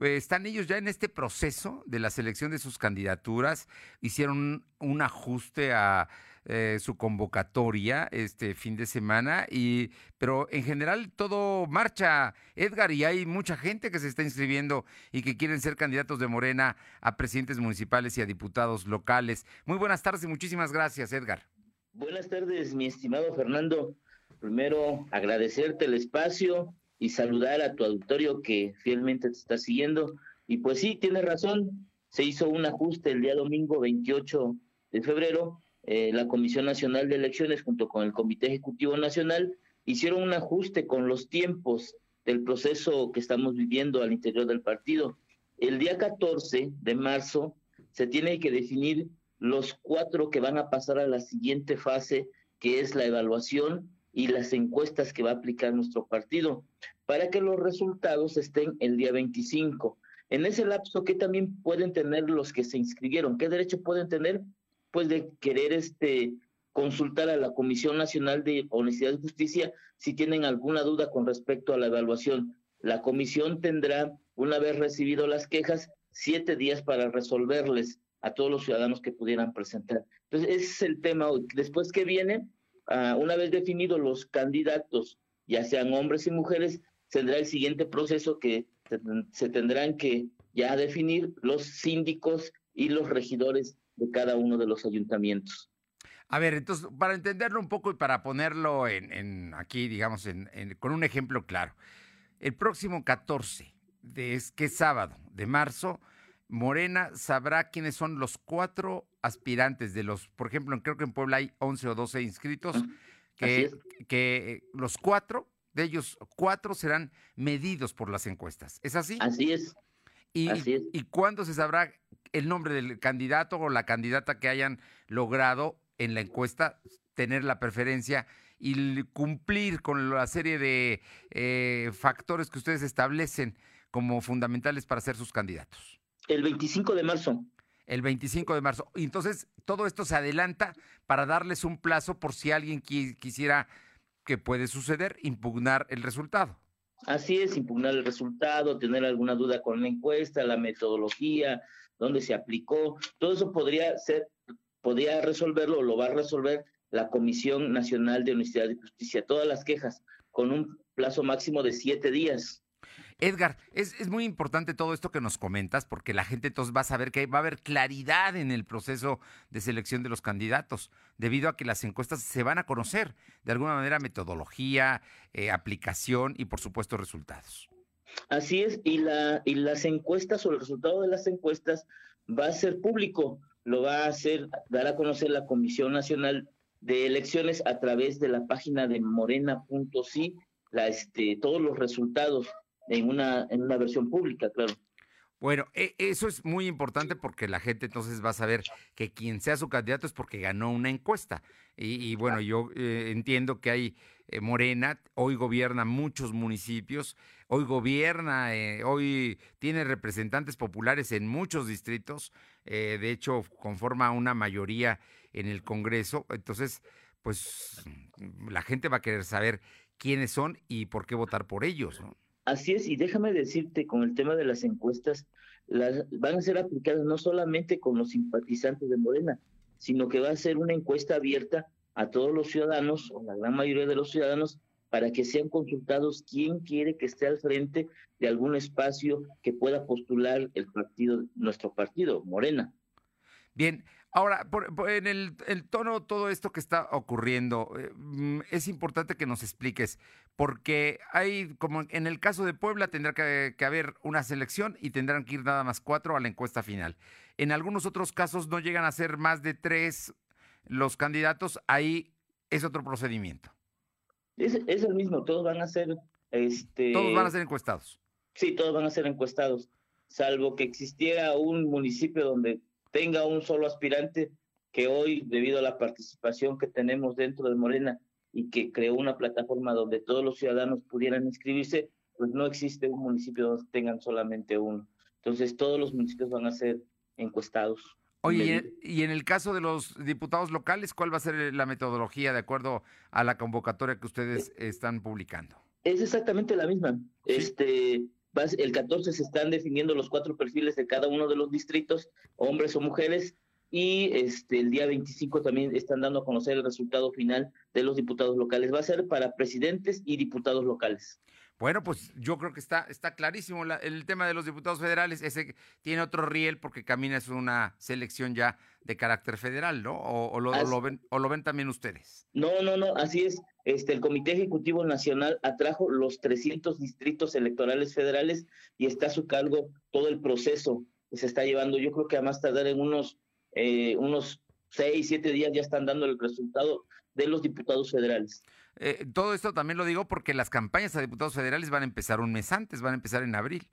eh, están ellos ya en este proceso de la selección de sus candidaturas, hicieron un ajuste a eh, su convocatoria este fin de semana, y, pero en general todo marcha, Edgar, y hay mucha gente que se está inscribiendo y que quieren ser candidatos de Morena a presidentes municipales y a diputados locales. Muy buenas tardes y muchísimas gracias, Edgar. Buenas tardes, mi estimado Fernando. Primero, agradecerte el espacio y saludar a tu auditorio que fielmente te está siguiendo. Y pues sí, tienes razón, se hizo un ajuste el día domingo 28 de febrero eh, la Comisión Nacional de Elecciones junto con el Comité Ejecutivo Nacional hicieron un ajuste con los tiempos del proceso que estamos viviendo al interior del partido. El día 14 de marzo se tiene que definir los cuatro que van a pasar a la siguiente fase, que es la evaluación y las encuestas que va a aplicar nuestro partido, para que los resultados estén el día 25. En ese lapso, ¿qué también pueden tener los que se inscribieron? ¿Qué derecho pueden tener? Pues de querer este consultar a la Comisión Nacional de Honestidad y Justicia si tienen alguna duda con respecto a la evaluación. La comisión tendrá, una vez recibido las quejas, siete días para resolverles a todos los ciudadanos que pudieran presentar. Entonces, ese es el tema hoy. Después que viene, ah, una vez definidos los candidatos, ya sean hombres y mujeres, tendrá el siguiente proceso que se tendrán que ya definir los síndicos y los regidores de cada uno de los ayuntamientos. A ver, entonces, para entenderlo un poco y para ponerlo en, aquí, digamos, con un ejemplo claro. El próximo 14, de, que es sábado de marzo, Morena sabrá quiénes son los cuatro aspirantes de los, por ejemplo, creo que en Puebla hay 11 o 12 inscritos, que, que los cuatro, de ellos cuatro serán medidos por las encuestas. ¿Es así? Así es. ¿Y, ¿Y cuándo se sabrá el nombre del candidato o la candidata que hayan logrado en la encuesta tener la preferencia y cumplir con la serie de eh, factores que ustedes establecen como fundamentales para ser sus candidatos? El 25 de marzo. El 25 de marzo. Entonces, todo esto se adelanta para darles un plazo por si alguien quisiera, que puede suceder, impugnar el resultado. Así es, impugnar el resultado, tener alguna duda con la encuesta, la metodología, dónde se aplicó, todo eso podría ser, podría resolverlo o lo va a resolver la Comisión Nacional de Honestidad y Justicia, todas las quejas, con un plazo máximo de siete días. Edgar, es, es, muy importante todo esto que nos comentas porque la gente entonces va a saber que va a haber claridad en el proceso de selección de los candidatos, debido a que las encuestas se van a conocer de alguna manera metodología, eh, aplicación y por supuesto resultados. Así es, y, la, y las encuestas o el resultado de las encuestas va a ser público, lo va a hacer, dar a conocer la Comisión Nacional de Elecciones a través de la página de morena.si, este, todos los resultados en una, en una versión pública, claro. Bueno, e, eso es muy importante porque la gente entonces va a saber que quien sea su candidato es porque ganó una encuesta. Y, bueno, yo eh, entiendo que hay eh, Morena, hoy gobierna muchos municipios, hoy gobierna, eh, hoy tiene representantes populares en muchos distritos, de hecho conforma una mayoría en el Congreso. Entonces, pues la gente va a querer saber quiénes son y por qué votar por ellos. ¿no? Así es, y déjame decirte, con el tema de las encuestas, las, van a ser aplicadas no solamente con los simpatizantes de Morena, sino que va a ser una encuesta abierta a todos los ciudadanos, o la gran mayoría de los ciudadanos, para que sean consultados quién quiere que esté al frente de algún espacio que pueda postular el partido, nuestro partido, Morena. Bien, ahora, en el, tono todo esto que está ocurriendo, eh, mm, es importante que nos expliques, porque hay, como en el caso de Puebla, tendrá que, haber una selección y tendrán que ir nada más cuatro a la encuesta final. En algunos otros casos no llegan a ser más de tres los candidatos, ahí es otro procedimiento. Es, es el mismo, todos van a ser... Este... Todos van a ser encuestados. Sí, todos van a ser encuestados, salvo que existiera un municipio donde tenga un solo aspirante que hoy, debido a la participación que tenemos dentro de Morena y que creó una plataforma donde todos los ciudadanos pudieran inscribirse, pues no existe un municipio donde tengan solamente uno. Entonces todos los municipios van a ser encuestados. Oye, y en el caso de los diputados locales, ¿cuál va a ser la metodología de acuerdo a la convocatoria que ustedes están publicando? Es exactamente la misma. Este, el 14 se están definiendo los cuatro perfiles de cada uno de los distritos, hombres o mujeres, y este, el día 25 también están dando a conocer el resultado final de los diputados locales. Va a ser para presidentes y diputados locales. Bueno, pues yo creo que está, está clarísimo el tema de los diputados federales. Ese tiene otro riel porque Camina es una selección ya de carácter federal, ¿no? O, lo, ven, o lo ven también ustedes. No, no, no, así es. Este, el Comité Ejecutivo Nacional atrajo los 300 distritos electorales federales y está a su cargo todo el proceso que se está llevando. Yo creo que a más tardar en unos, eh, unos seis, siete días ya están dando el resultado de los diputados federales. Eh, todo esto también lo digo porque las campañas a diputados federales van a empezar un mes antes, van a empezar en abril.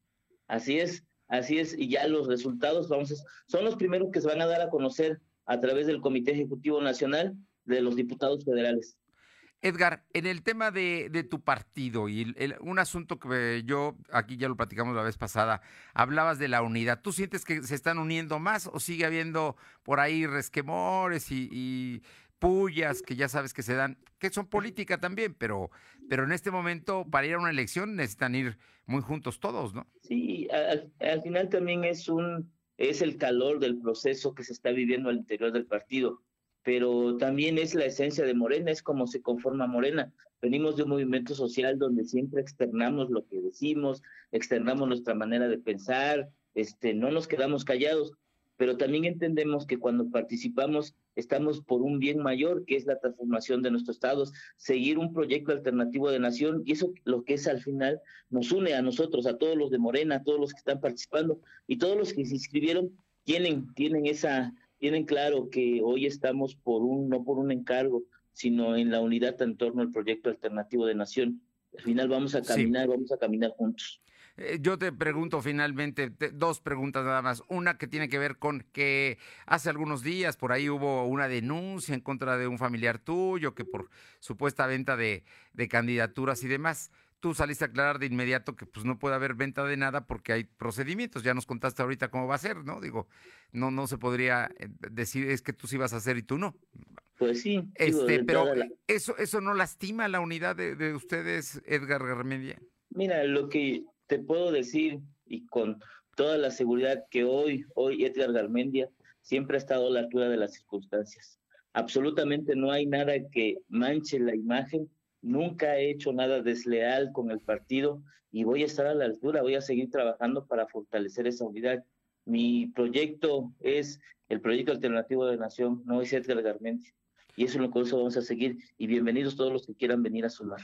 Así es, así es, y ya los resultados vamos son los primeros que se van a dar a conocer a través del Comité Ejecutivo Nacional de los diputados federales. Edgar, en el tema de, tu partido y un asunto que yo aquí ya lo platicamos la vez pasada, hablabas de la unidad. ¿Tú sientes que se están uniendo más o sigue habiendo por ahí resquemores y pullas que ya sabes que se dan, que son política también, pero, pero en este momento para ir a una elección necesitan ir muy juntos todos, ¿no? Sí, al, final también es un es el calor del proceso que se está viviendo al interior del partido, pero también es la esencia de Morena, es como se conforma Morena. Venimos de un movimiento social donde siempre externamos lo que decimos, externamos nuestra manera de pensar, este, no nos quedamos callados pero también entendemos que cuando participamos estamos por un bien mayor, que es la transformación de nuestros estados, seguir un proyecto alternativo de nación, y eso lo que es al final nos une a nosotros, a todos los de Morena, a todos los que están participando, y todos los que se inscribieron tienen, tienen esa, tienen claro que hoy estamos por un, no por un encargo, sino en la unidad en torno al proyecto alternativo de nación. Al final vamos a caminar, vamos a caminar juntos. Eh, yo te pregunto finalmente dos preguntas nada más. Una que tiene que ver con que hace algunos días por ahí hubo una denuncia en contra de un familiar tuyo que por supuesta venta de, candidaturas y demás. Tú saliste a aclarar de inmediato que pues no puede haber venta de nada porque hay procedimientos. Ya nos contaste ahorita cómo va a ser, ¿no? Digo, no, no se podría eh, decir es que tú sí vas a hacer y tú no. Pues sí. Este, pero eso, eso no lastima la unidad de, de ustedes, Edgar Garmendia. Mira, lo que te puedo decir y con toda la seguridad que hoy, hoy Edgar Garmendia siempre ha estado a la altura de las circunstancias. Absolutamente no hay nada que manche la imagen, nunca he hecho nada desleal con el partido y voy a estar a la altura, voy a seguir trabajando para fortalecer esa unidad. Mi proyecto es el proyecto alternativo de Nación, no es Edgar Garmendia. Y eso es lo que vamos a seguir. Y bienvenidos todos los que quieran venir a sumar.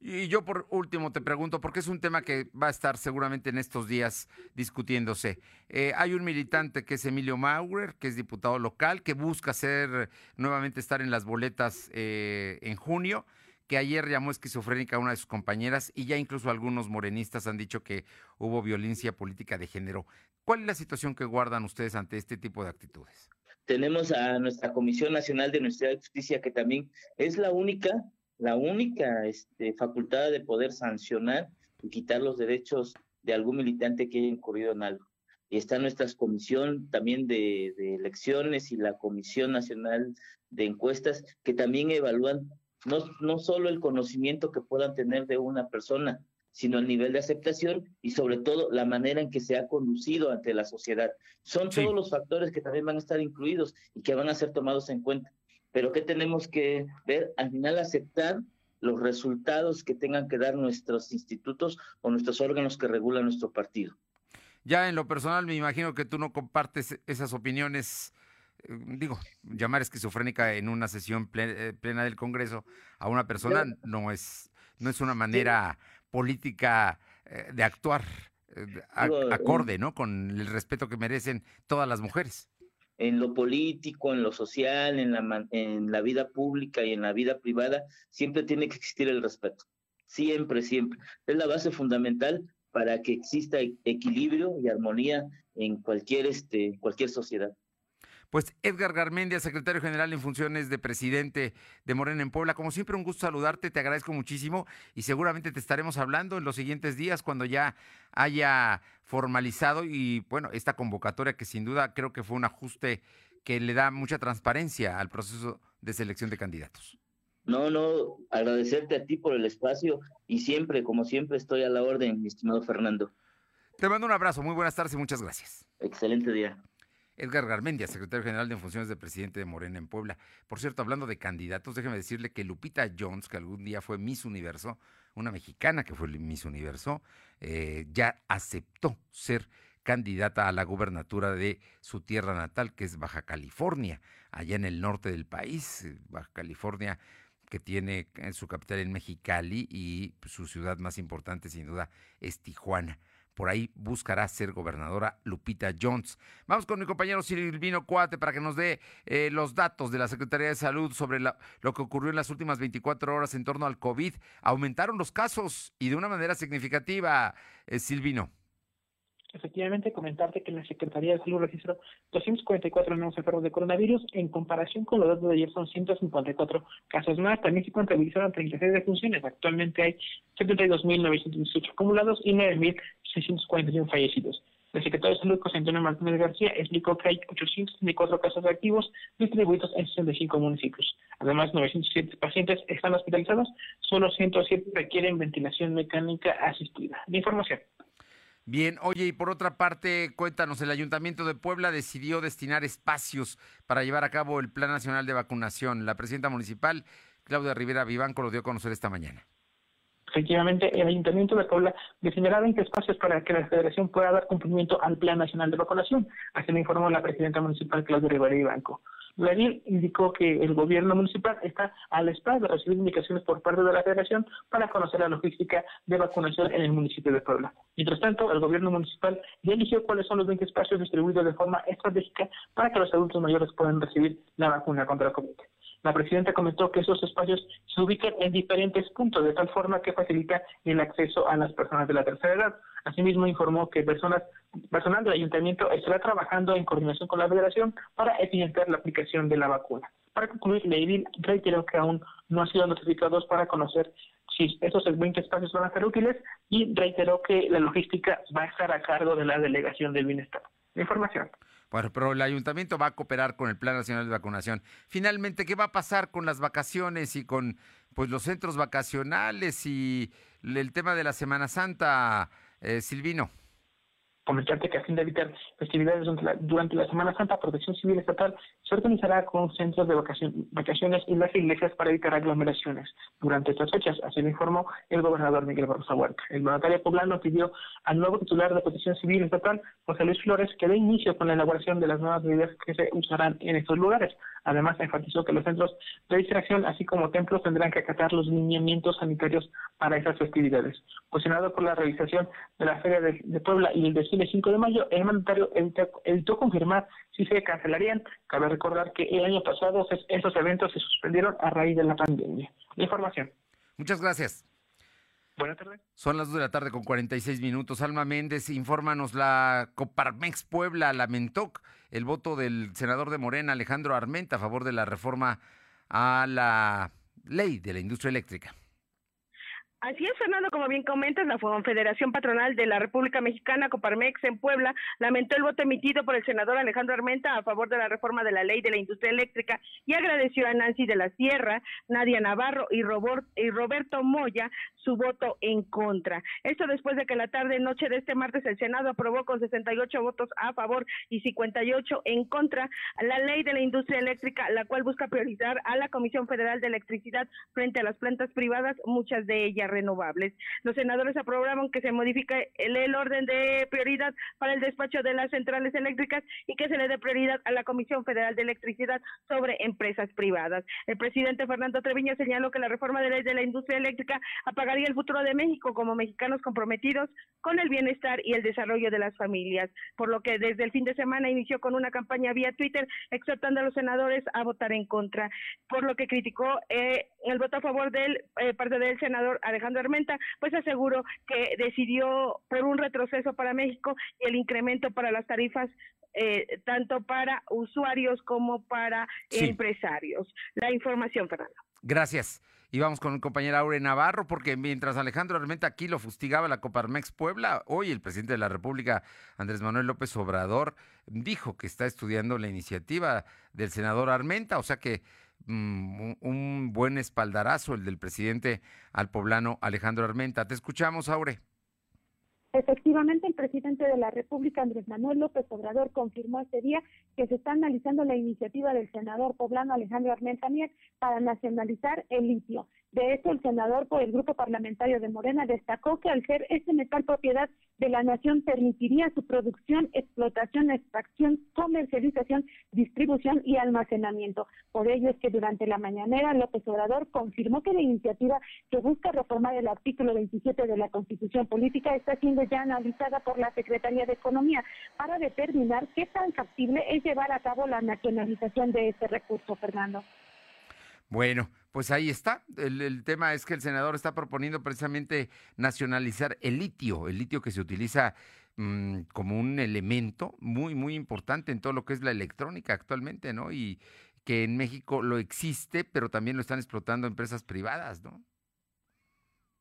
Y yo por último te pregunto, porque es un tema que va a estar seguramente en estos días discutiéndose. Eh, hay un militante que es Emilio Maurer, que es diputado local, que busca ser nuevamente estar en las boletas eh, en junio, que ayer llamó esquizofrénica a una de sus compañeras y ya incluso algunos morenistas han dicho que hubo violencia política de género. ¿Cuál es la situación que guardan ustedes ante este tipo de actitudes? Tenemos a nuestra Comisión Nacional de de Justicia, que también es la única la única este, facultad de poder sancionar y quitar los derechos de algún militante que haya incurrido en algo. Y está nuestra comisión también de, elecciones y la Comisión Nacional de Encuestas que también evalúan no, no solo el conocimiento que puedan tener de una persona, sino el nivel de aceptación y sobre todo la manera en que se ha conducido ante la sociedad. Son todos los factores que también van a estar incluidos y que van a ser tomados en cuenta pero ¿qué tenemos que ver? Al final aceptar los resultados que tengan que dar nuestros institutos o nuestros órganos que regulan nuestro partido. Ya en lo personal me imagino que tú no compartes esas opiniones, eh, digo, llamar esquizofrénica en una sesión eh, plena, del Congreso a una persona no es no es una manera política eh, de actuar acorde, ¿no? Con el respeto que merecen todas las mujeres en lo político, en lo social, en la, en la vida pública y en la vida privada, siempre tiene que existir el respeto. Siempre, siempre. Es la base fundamental para que exista equilibrio y armonía en cualquier, este, cualquier sociedad. Pues Edgar Garmendia, secretario general en funciones de presidente de Morena en Puebla, como siempre un gusto saludarte, te agradezco muchísimo y seguramente te estaremos hablando en los siguientes días cuando ya haya formalizado y bueno, esta convocatoria que sin duda creo que fue un ajuste que le da mucha transparencia al proceso de selección de candidatos. No, no, agradecerte a ti por el espacio y siempre, como siempre, estoy a la orden, mi estimado Fernando. Te mando un abrazo, muy buenas tardes y muchas gracias. Excelente día. Edgar Garmendia, secretario general de funciones de presidente de Morena en Puebla. Por cierto, hablando de candidatos, déjeme decirle que Lupita Jones, que algún día fue Miss Universo, una mexicana que fue Miss Universo, eh, ya aceptó ser candidata a la gubernatura de su tierra natal, que es Baja California, allá en el norte del país. Eh, Baja California que tiene en su capital en Mexicali y su ciudad más importante sin duda es Tijuana. Por ahí buscará ser gobernadora Lupita Jones. Vamos con mi compañero Silvino Cuate para que nos dé eh, los datos de la Secretaría de Salud sobre lo que ocurrió en las últimas 24 horas en torno al COVID. Aumentaron los casos y de una manera significativa, eh, Silvino. Efectivamente, comentarte que la Secretaría de Salud registró 244 nuevos enfermos de coronavirus. En comparación con los datos de ayer, son 154 casos más. También se contabilizaron 36 defunciones. Actualmente hay 72.918 acumulados y 9.641 fallecidos. El secretario de Salud, José Antonio Martínez García, explicó que hay 864 casos activos distribuidos en 65 municipios. Además, 907 pacientes están hospitalizados, solo 107 requieren ventilación mecánica asistida. De información. Bien, oye, y por otra parte, cuéntanos, el Ayuntamiento de Puebla decidió destinar espacios para llevar a cabo el Plan Nacional de Vacunación. La presidenta municipal, Claudia Rivera Vivanco, lo dio a conocer esta mañana. Efectivamente, el Ayuntamiento de Puebla definirá 20 espacios para que la Federación pueda dar cumplimiento al Plan Nacional de Vacunación. Así lo informó la presidenta municipal, Claudia Rivera Vivanco. Vladimir indicó que el gobierno municipal está a la espera de recibir indicaciones por parte de la federación para conocer la logística de vacunación en el municipio de Puebla. Mientras tanto, el gobierno municipal ya eligió cuáles son los 20 espacios distribuidos de forma estratégica para que los adultos mayores puedan recibir la vacuna contra el COVID. La presidenta comentó que esos espacios se ubican en diferentes puntos, de tal forma que facilita el acceso a las personas de la tercera edad. Asimismo, informó que personas, personal del ayuntamiento estará trabajando en coordinación con la federación para eficientar la aplicación de la vacuna. Para concluir, Leidil reiteró que aún no han sido notificados para conocer si esos 20 espacios van a ser útiles y reiteró que la logística va a estar a cargo de la delegación del bienestar. información. Bueno, pero el ayuntamiento va a cooperar con el Plan Nacional de Vacunación. Finalmente, ¿qué va a pasar con las vacaciones y con pues los centros vacacionales y el tema de la Semana Santa, eh, Silvino? comentarte que a fin de evitar festividades durante la, Semana Santa, Protección Civil Estatal se organizará con centros de vacaciones y las iglesias para evitar aglomeraciones durante estas fechas, así lo informó el gobernador Miguel Barroso Huerta. El mandatario poblano pidió al nuevo titular de Protección Civil Estatal, José Luis Flores, que dé inicio con la elaboración de las nuevas medidas que se usarán en estos lugares. Además, enfatizó que los centros de distracción, así como templos, tendrán que acatar los lineamientos sanitarios para esas festividades. Cuestionado por la realización de la Feria de, Puebla y el desfile 5 de mayo, el mandatario evitó, confirmar si se cancelarían. Cabe recordar que el año pasado esos eventos se suspendieron a raíz de la pandemia. Información. Muchas gracias. Buenas tardes. Son las 2 de la tarde con 46 minutos. Alma Méndez, infórmanos, la Coparmex Puebla lamentó el voto del senador de Morena, Alejandro Armenta, a favor de la reforma a la ley de la industria eléctrica. Así es, Fernando, como bien comentas, la Federación Patronal de la República Mexicana, Coparmex, en Puebla, lamentó el voto emitido por el senador Alejandro Armenta a favor de la reforma de la ley de la industria eléctrica y agradeció a Nancy de la Sierra, Nadia Navarro y, Roberto Moya su voto en contra. Esto después de que la tarde noche de este martes el Senado aprobó con 68 votos a favor y 58 en contra la ley de la industria eléctrica, la cual busca priorizar a la Comisión Federal de Electricidad frente a las plantas privadas, muchas de ellas renovables. Los senadores aprobaron que se modifique el, orden de prioridad para el despacho de las centrales eléctricas y que se le dé prioridad a la Comisión Federal de Electricidad sobre empresas privadas. El presidente Fernando Treviño señaló que la reforma de ley de la industria eléctrica apagaría el futuro de México como mexicanos comprometidos con el bienestar y el desarrollo de las familias, por lo que desde el fin de semana inició con una campaña vía Twitter exhortando a los senadores a votar en contra, por lo que criticó eh, el voto a favor del eh, parte del senador Alejandro Armenta, pues aseguró que decidió por un retroceso para México y el incremento para las tarifas eh, tanto para usuarios como para empresarios. La información, Fernando. Gracias. Y vamos con el compañero Aure Navarro, porque mientras Alejandro Armenta aquí lo fustigaba la Coparmex Puebla, hoy el presidente de la República, Andrés Manuel López Obrador, dijo que está estudiando la iniciativa del senador Armenta, o sea que un un buen espaldarazo el del presidente al poblano Alejandro Armenta. Te escuchamos, Aure. Efectivamente, el presidente de la República, Andrés Manuel López Obrador, confirmó este día que se está analizando la iniciativa del senador poblano Alejandro Armenta Mier para nacionalizar el litio. De hecho, el senador por el grupo parlamentario de Morena destacó que al ser este metal propiedad de la nación permitiría su producción, explotación, extracción, comercialización, distribución y almacenamiento. Por ello es que durante la mañanera López Obrador confirmó que la iniciativa que busca reformar el artículo 27 de la Constitución Política está siendo ya analizada por la Secretaría de Economía para determinar qué tan factible es llevar a cabo la nacionalización de este recurso, Fernando. Bueno, pues ahí está. El, tema es que el senador está proponiendo precisamente nacionalizar el litio, el litio que se utiliza mm, como un elemento muy, muy importante en todo lo que es la electrónica actualmente, ¿no? Y que en México lo existe, pero también lo están explotando empresas privadas, ¿no?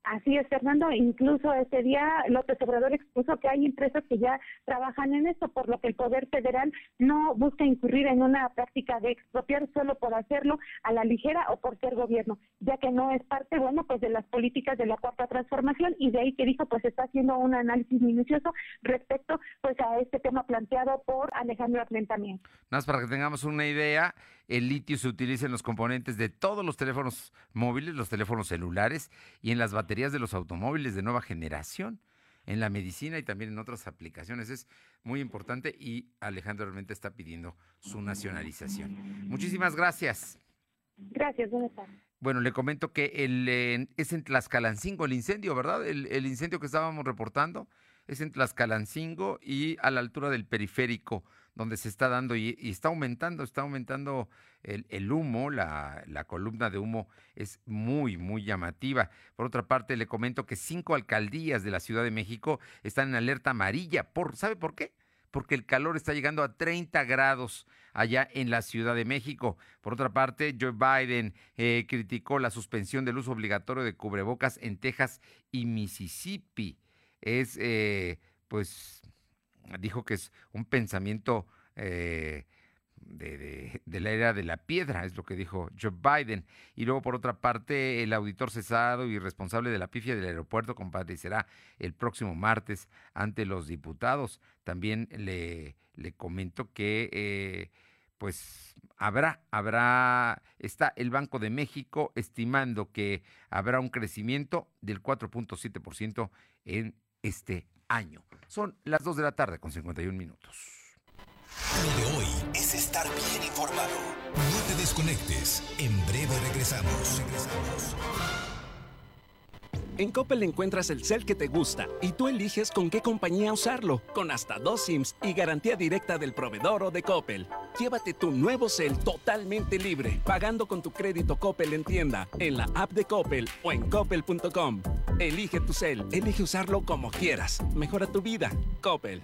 Así es, Fernando. Incluso este día López Obrador expuso que hay empresas que ya trabajan en esto, por lo que el Poder Federal no busca incurrir en una práctica de expropiar solo por hacerlo a la ligera o por ser gobierno, ya que no es parte, bueno, pues de las políticas de la Cuarta Transformación y de ahí que dijo, pues está haciendo un análisis minucioso respecto pues a este tema planteado por Alejandro. Nada más para que tengamos una idea, el litio se utiliza en los componentes de todos los teléfonos móviles, los teléfonos celulares y en las baterías de los automóviles de nueva generación, en la medicina y también en otras aplicaciones. Es muy importante y Alejandro realmente está pidiendo su nacionalización. Muchísimas gracias. Gracias, buenas tardes. Bueno, le comento que el, es en Tlaxcalancingo el incendio, ¿verdad? El, el incendio que estábamos reportando es en Tlaxcalancingo y a la altura del periférico donde se está dando y, está aumentando, está aumentando el, humo, la, columna de humo es muy, muy llamativa. Por otra parte, le comento que cinco alcaldías de la Ciudad de México están en alerta amarilla. Por, ¿Sabe por qué? Porque el calor está llegando a 30 grados allá en la Ciudad de México. Por otra parte, Joe Biden eh, criticó la suspensión del uso obligatorio de cubrebocas en Texas y Mississippi. Es, eh, pues, dijo que es un pensamiento eh, de, la era de la piedra, es lo que dijo Joe Biden. Y luego, por otra parte, el auditor cesado y responsable de la pifia del aeropuerto comparecerá el próximo martes ante los diputados. También le, comento que... Eh, pues habrá, habrá, está el Banco de México estimando que habrá un crecimiento del 4.7% en este año. Son las 2 de la tarde con 51 minutos. Lo de hoy es estar bien informado. No te desconectes. En breve regresamos. Regresamos. En Coppel encuentras el cel que te gusta y tú eliges con qué compañía usarlo, con hasta dos SIMs y garantía directa del proveedor o de Coppel. Llévate tu nuevo cel totalmente libre, pagando con tu crédito Coppel en tienda, en la app de Coppel o en coppel.com. Elige tu cel, elige usarlo como quieras. Mejora tu vida. Coppel.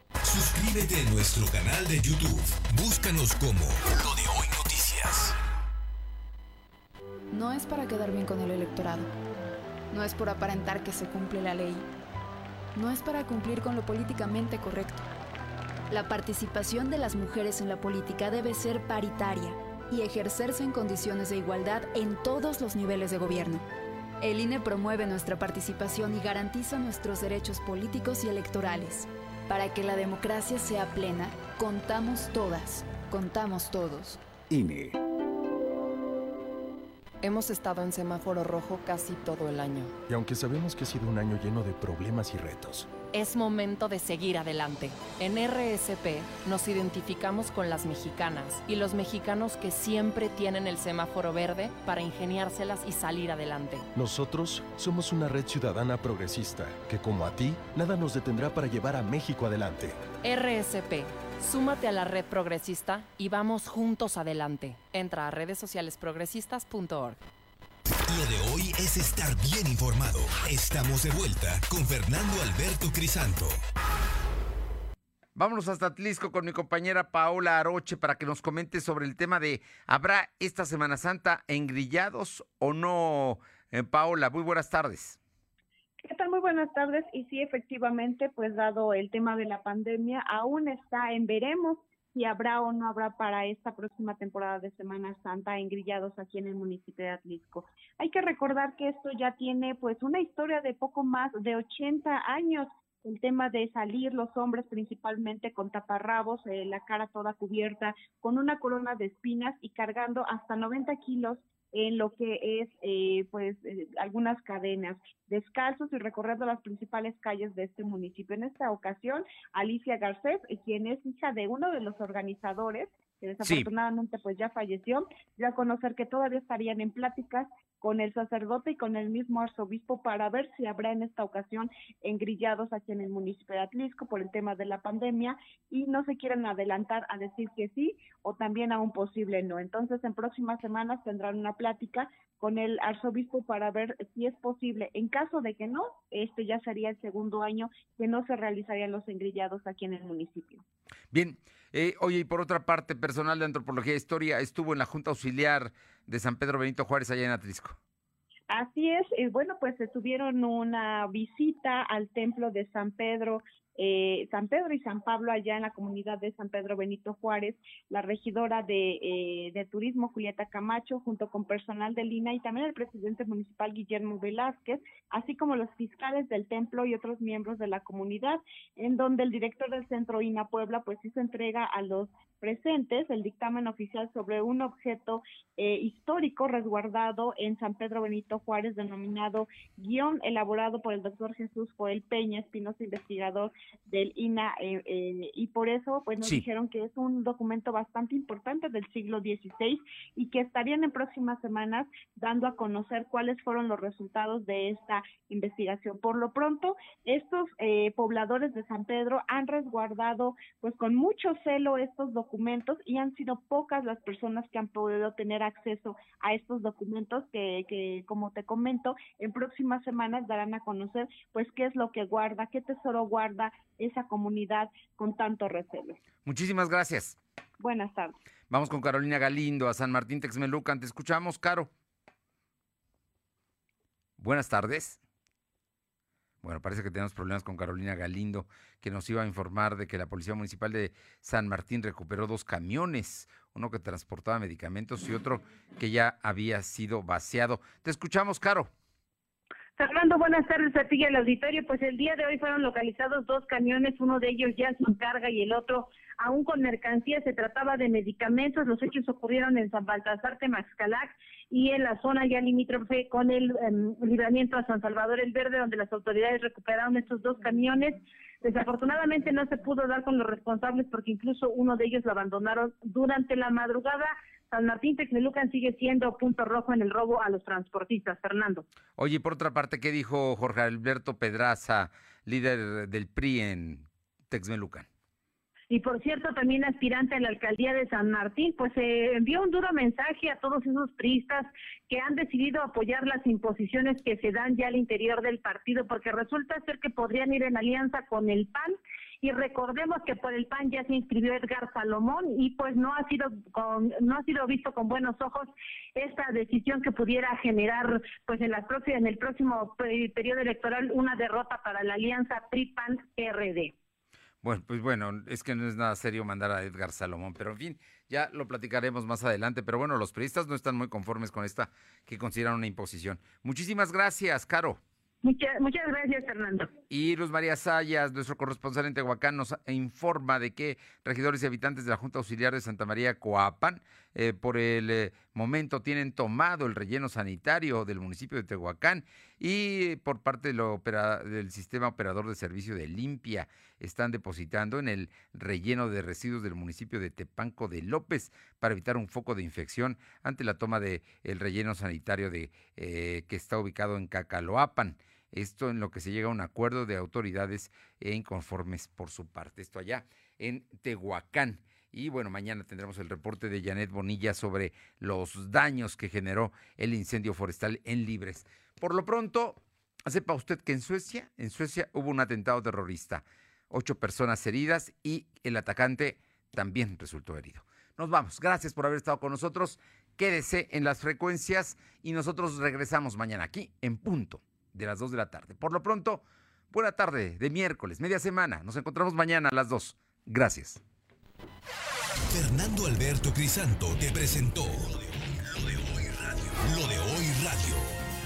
Suscríbete a nuestro canal de YouTube. Búscanos como Lo de Hoy Noticias. No es para quedar bien con el electorado. No es por aparentar que se cumple la ley. No es para cumplir con lo políticamente correcto. La participación de las mujeres en la política debe ser paritaria y ejercerse en condiciones de igualdad en todos los niveles de gobierno. El INE promueve nuestra participación y garantiza nuestros derechos políticos y electorales. Para que la democracia sea plena, contamos todas, contamos todos. INE. Hemos estado en semáforo rojo casi todo el año. Y aunque sabemos que ha sido un año lleno de problemas y retos, es momento de seguir adelante. En RSP nos identificamos con las mexicanas y los mexicanos que siempre tienen el semáforo verde para ingeniárselas y salir adelante. Nosotros somos una red ciudadana progresista que como a ti, nada nos detendrá para llevar a México adelante. RSP. Súmate a la red progresista y vamos juntos adelante. Entra a redes sociales progresistas.org. Lo de hoy es estar bien informado. Estamos de vuelta con Fernando Alberto Crisanto. Vámonos hasta Atlisco con mi compañera Paola Aroche para que nos comente sobre el tema de ¿habrá esta Semana Santa engrillados o no? Eh, Paola, muy buenas tardes. ¿Qué tal? Muy buenas tardes. Y sí, efectivamente, pues dado el tema de la pandemia, aún está en veremos si habrá o no habrá para esta próxima temporada de Semana Santa engrillados aquí en el municipio de Atlisco. Hay que recordar que esto ya tiene pues una historia de poco más de 80 años el tema de salir los hombres principalmente con taparrabos, eh, la cara toda cubierta, con una corona de espinas y cargando hasta 90 kilos en lo que es eh, pues eh, algunas cadenas descalzos y recorriendo las principales calles de este municipio. En esta ocasión, Alicia Garcés, quien es hija de uno de los organizadores, que desafortunadamente pues ya falleció, ya a conocer que todavía estarían en pláticas con el sacerdote y con el mismo arzobispo para ver si habrá en esta ocasión engrillados aquí en el municipio de Atlisco por el tema de la pandemia y no se quieren adelantar a decir que sí o también a un posible no. Entonces, en próximas semanas tendrán una plática con el arzobispo para ver si es posible. En caso de que no, este ya sería el segundo año que no se realizarían los engrillados aquí en el municipio. Bien, eh, oye, y por otra parte, personal de antropología e historia estuvo en la Junta Auxiliar de San Pedro Benito Juárez allá en Atlisco. Así es, eh, bueno, pues tuvieron una visita al templo de San Pedro eh, San Pedro y San Pablo allá en la comunidad de San Pedro Benito Juárez, la regidora de, eh, de Turismo Julieta Camacho, junto con personal de Lina y también el presidente municipal Guillermo Velázquez, así como los fiscales del templo y otros miembros de la comunidad, en donde el director del centro INA Puebla pues hizo entrega a los presentes el dictamen oficial sobre un objeto eh, histórico resguardado en San Pedro Benito Juárez denominado guion elaborado por el doctor Jesús Joel Peña Espinosa, investigador del INA eh, eh, y por eso pues nos dijeron que es un documento bastante importante del siglo XVI y que estarían en próximas semanas dando a conocer cuáles fueron los resultados de esta investigación. Por lo pronto, estos eh, pobladores de San Pedro han resguardado pues con mucho celo estos documentos y han sido pocas las personas que han podido tener acceso a estos documentos que, que como te comento, en próximas semanas darán a conocer pues qué es lo que guarda, qué tesoro guarda esa comunidad con tanto recelo. Muchísimas gracias. Buenas tardes. Vamos con Carolina Galindo a San Martín Texmelucan. Te escuchamos, Caro. Buenas tardes. Bueno, parece que tenemos problemas con Carolina Galindo, que nos iba a informar de que la Policía Municipal de San Martín recuperó dos camiones, uno que transportaba medicamentos y otro que ya había sido vaciado. Te escuchamos, Caro. Fernando, buenas tardes a ti y al auditorio. Pues el día de hoy fueron localizados dos camiones, uno de ellos ya sin carga y el otro aún con mercancía. Se trataba de medicamentos. Los hechos ocurrieron en San Baltasar, Temaxcalac y en la zona ya limítrofe con el em, libramiento a San Salvador el Verde, donde las autoridades recuperaron estos dos camiones. Desafortunadamente no se pudo dar con los responsables porque incluso uno de ellos lo abandonaron durante la madrugada. San Martín Texmelucan sigue siendo punto rojo en el robo a los transportistas. Fernando. Oye, por otra parte, ¿qué dijo Jorge Alberto Pedraza, líder del PRI en Texmelucan? y por cierto también aspirante a la alcaldía de San Martín, pues se envió un duro mensaje a todos esos priistas que han decidido apoyar las imposiciones que se dan ya al interior del partido, porque resulta ser que podrían ir en alianza con el PAN y recordemos que por el PAN ya se inscribió Edgar Salomón y pues no ha sido con, no ha sido visto con buenos ojos esta decisión que pudiera generar pues en la próxima en el próximo periodo electoral una derrota para la alianza PRI PAN RD. Bueno, pues bueno, es que no es nada serio mandar a Edgar Salomón, pero en fin, ya lo platicaremos más adelante. Pero bueno, los periodistas no están muy conformes con esta que consideran una imposición. Muchísimas gracias, Caro. Muchas, muchas gracias, Fernando. Y Luz María Sayas, nuestro corresponsal en Tehuacán, nos informa de que regidores y habitantes de la Junta Auxiliar de Santa María Coapan eh, por el eh, momento tienen tomado el relleno sanitario del municipio de Tehuacán y por parte del sistema operador de servicio de limpia están depositando en el relleno de residuos del municipio de Tepanco de López para evitar un foco de infección ante la toma del el relleno sanitario de, eh, que está ubicado en Cacaloapan. Esto en lo que se llega a un acuerdo de autoridades e inconformes por su parte. Esto allá en Tehuacán. Y bueno, mañana tendremos el reporte de Janet Bonilla sobre los daños que generó el incendio forestal en Libres. Por lo pronto, sepa usted que en Suecia, en Suecia hubo un atentado terrorista. Ocho personas heridas y el atacante también resultó herido. Nos vamos. Gracias por haber estado con nosotros. Quédese en las frecuencias y nosotros regresamos mañana aquí en punto de las 2 de la tarde. Por lo pronto, buena tarde de miércoles, media semana. Nos encontramos mañana a las 2. Gracias. Fernando Alberto Crisanto te presentó Lo de Hoy Radio. Lo de Hoy Radio.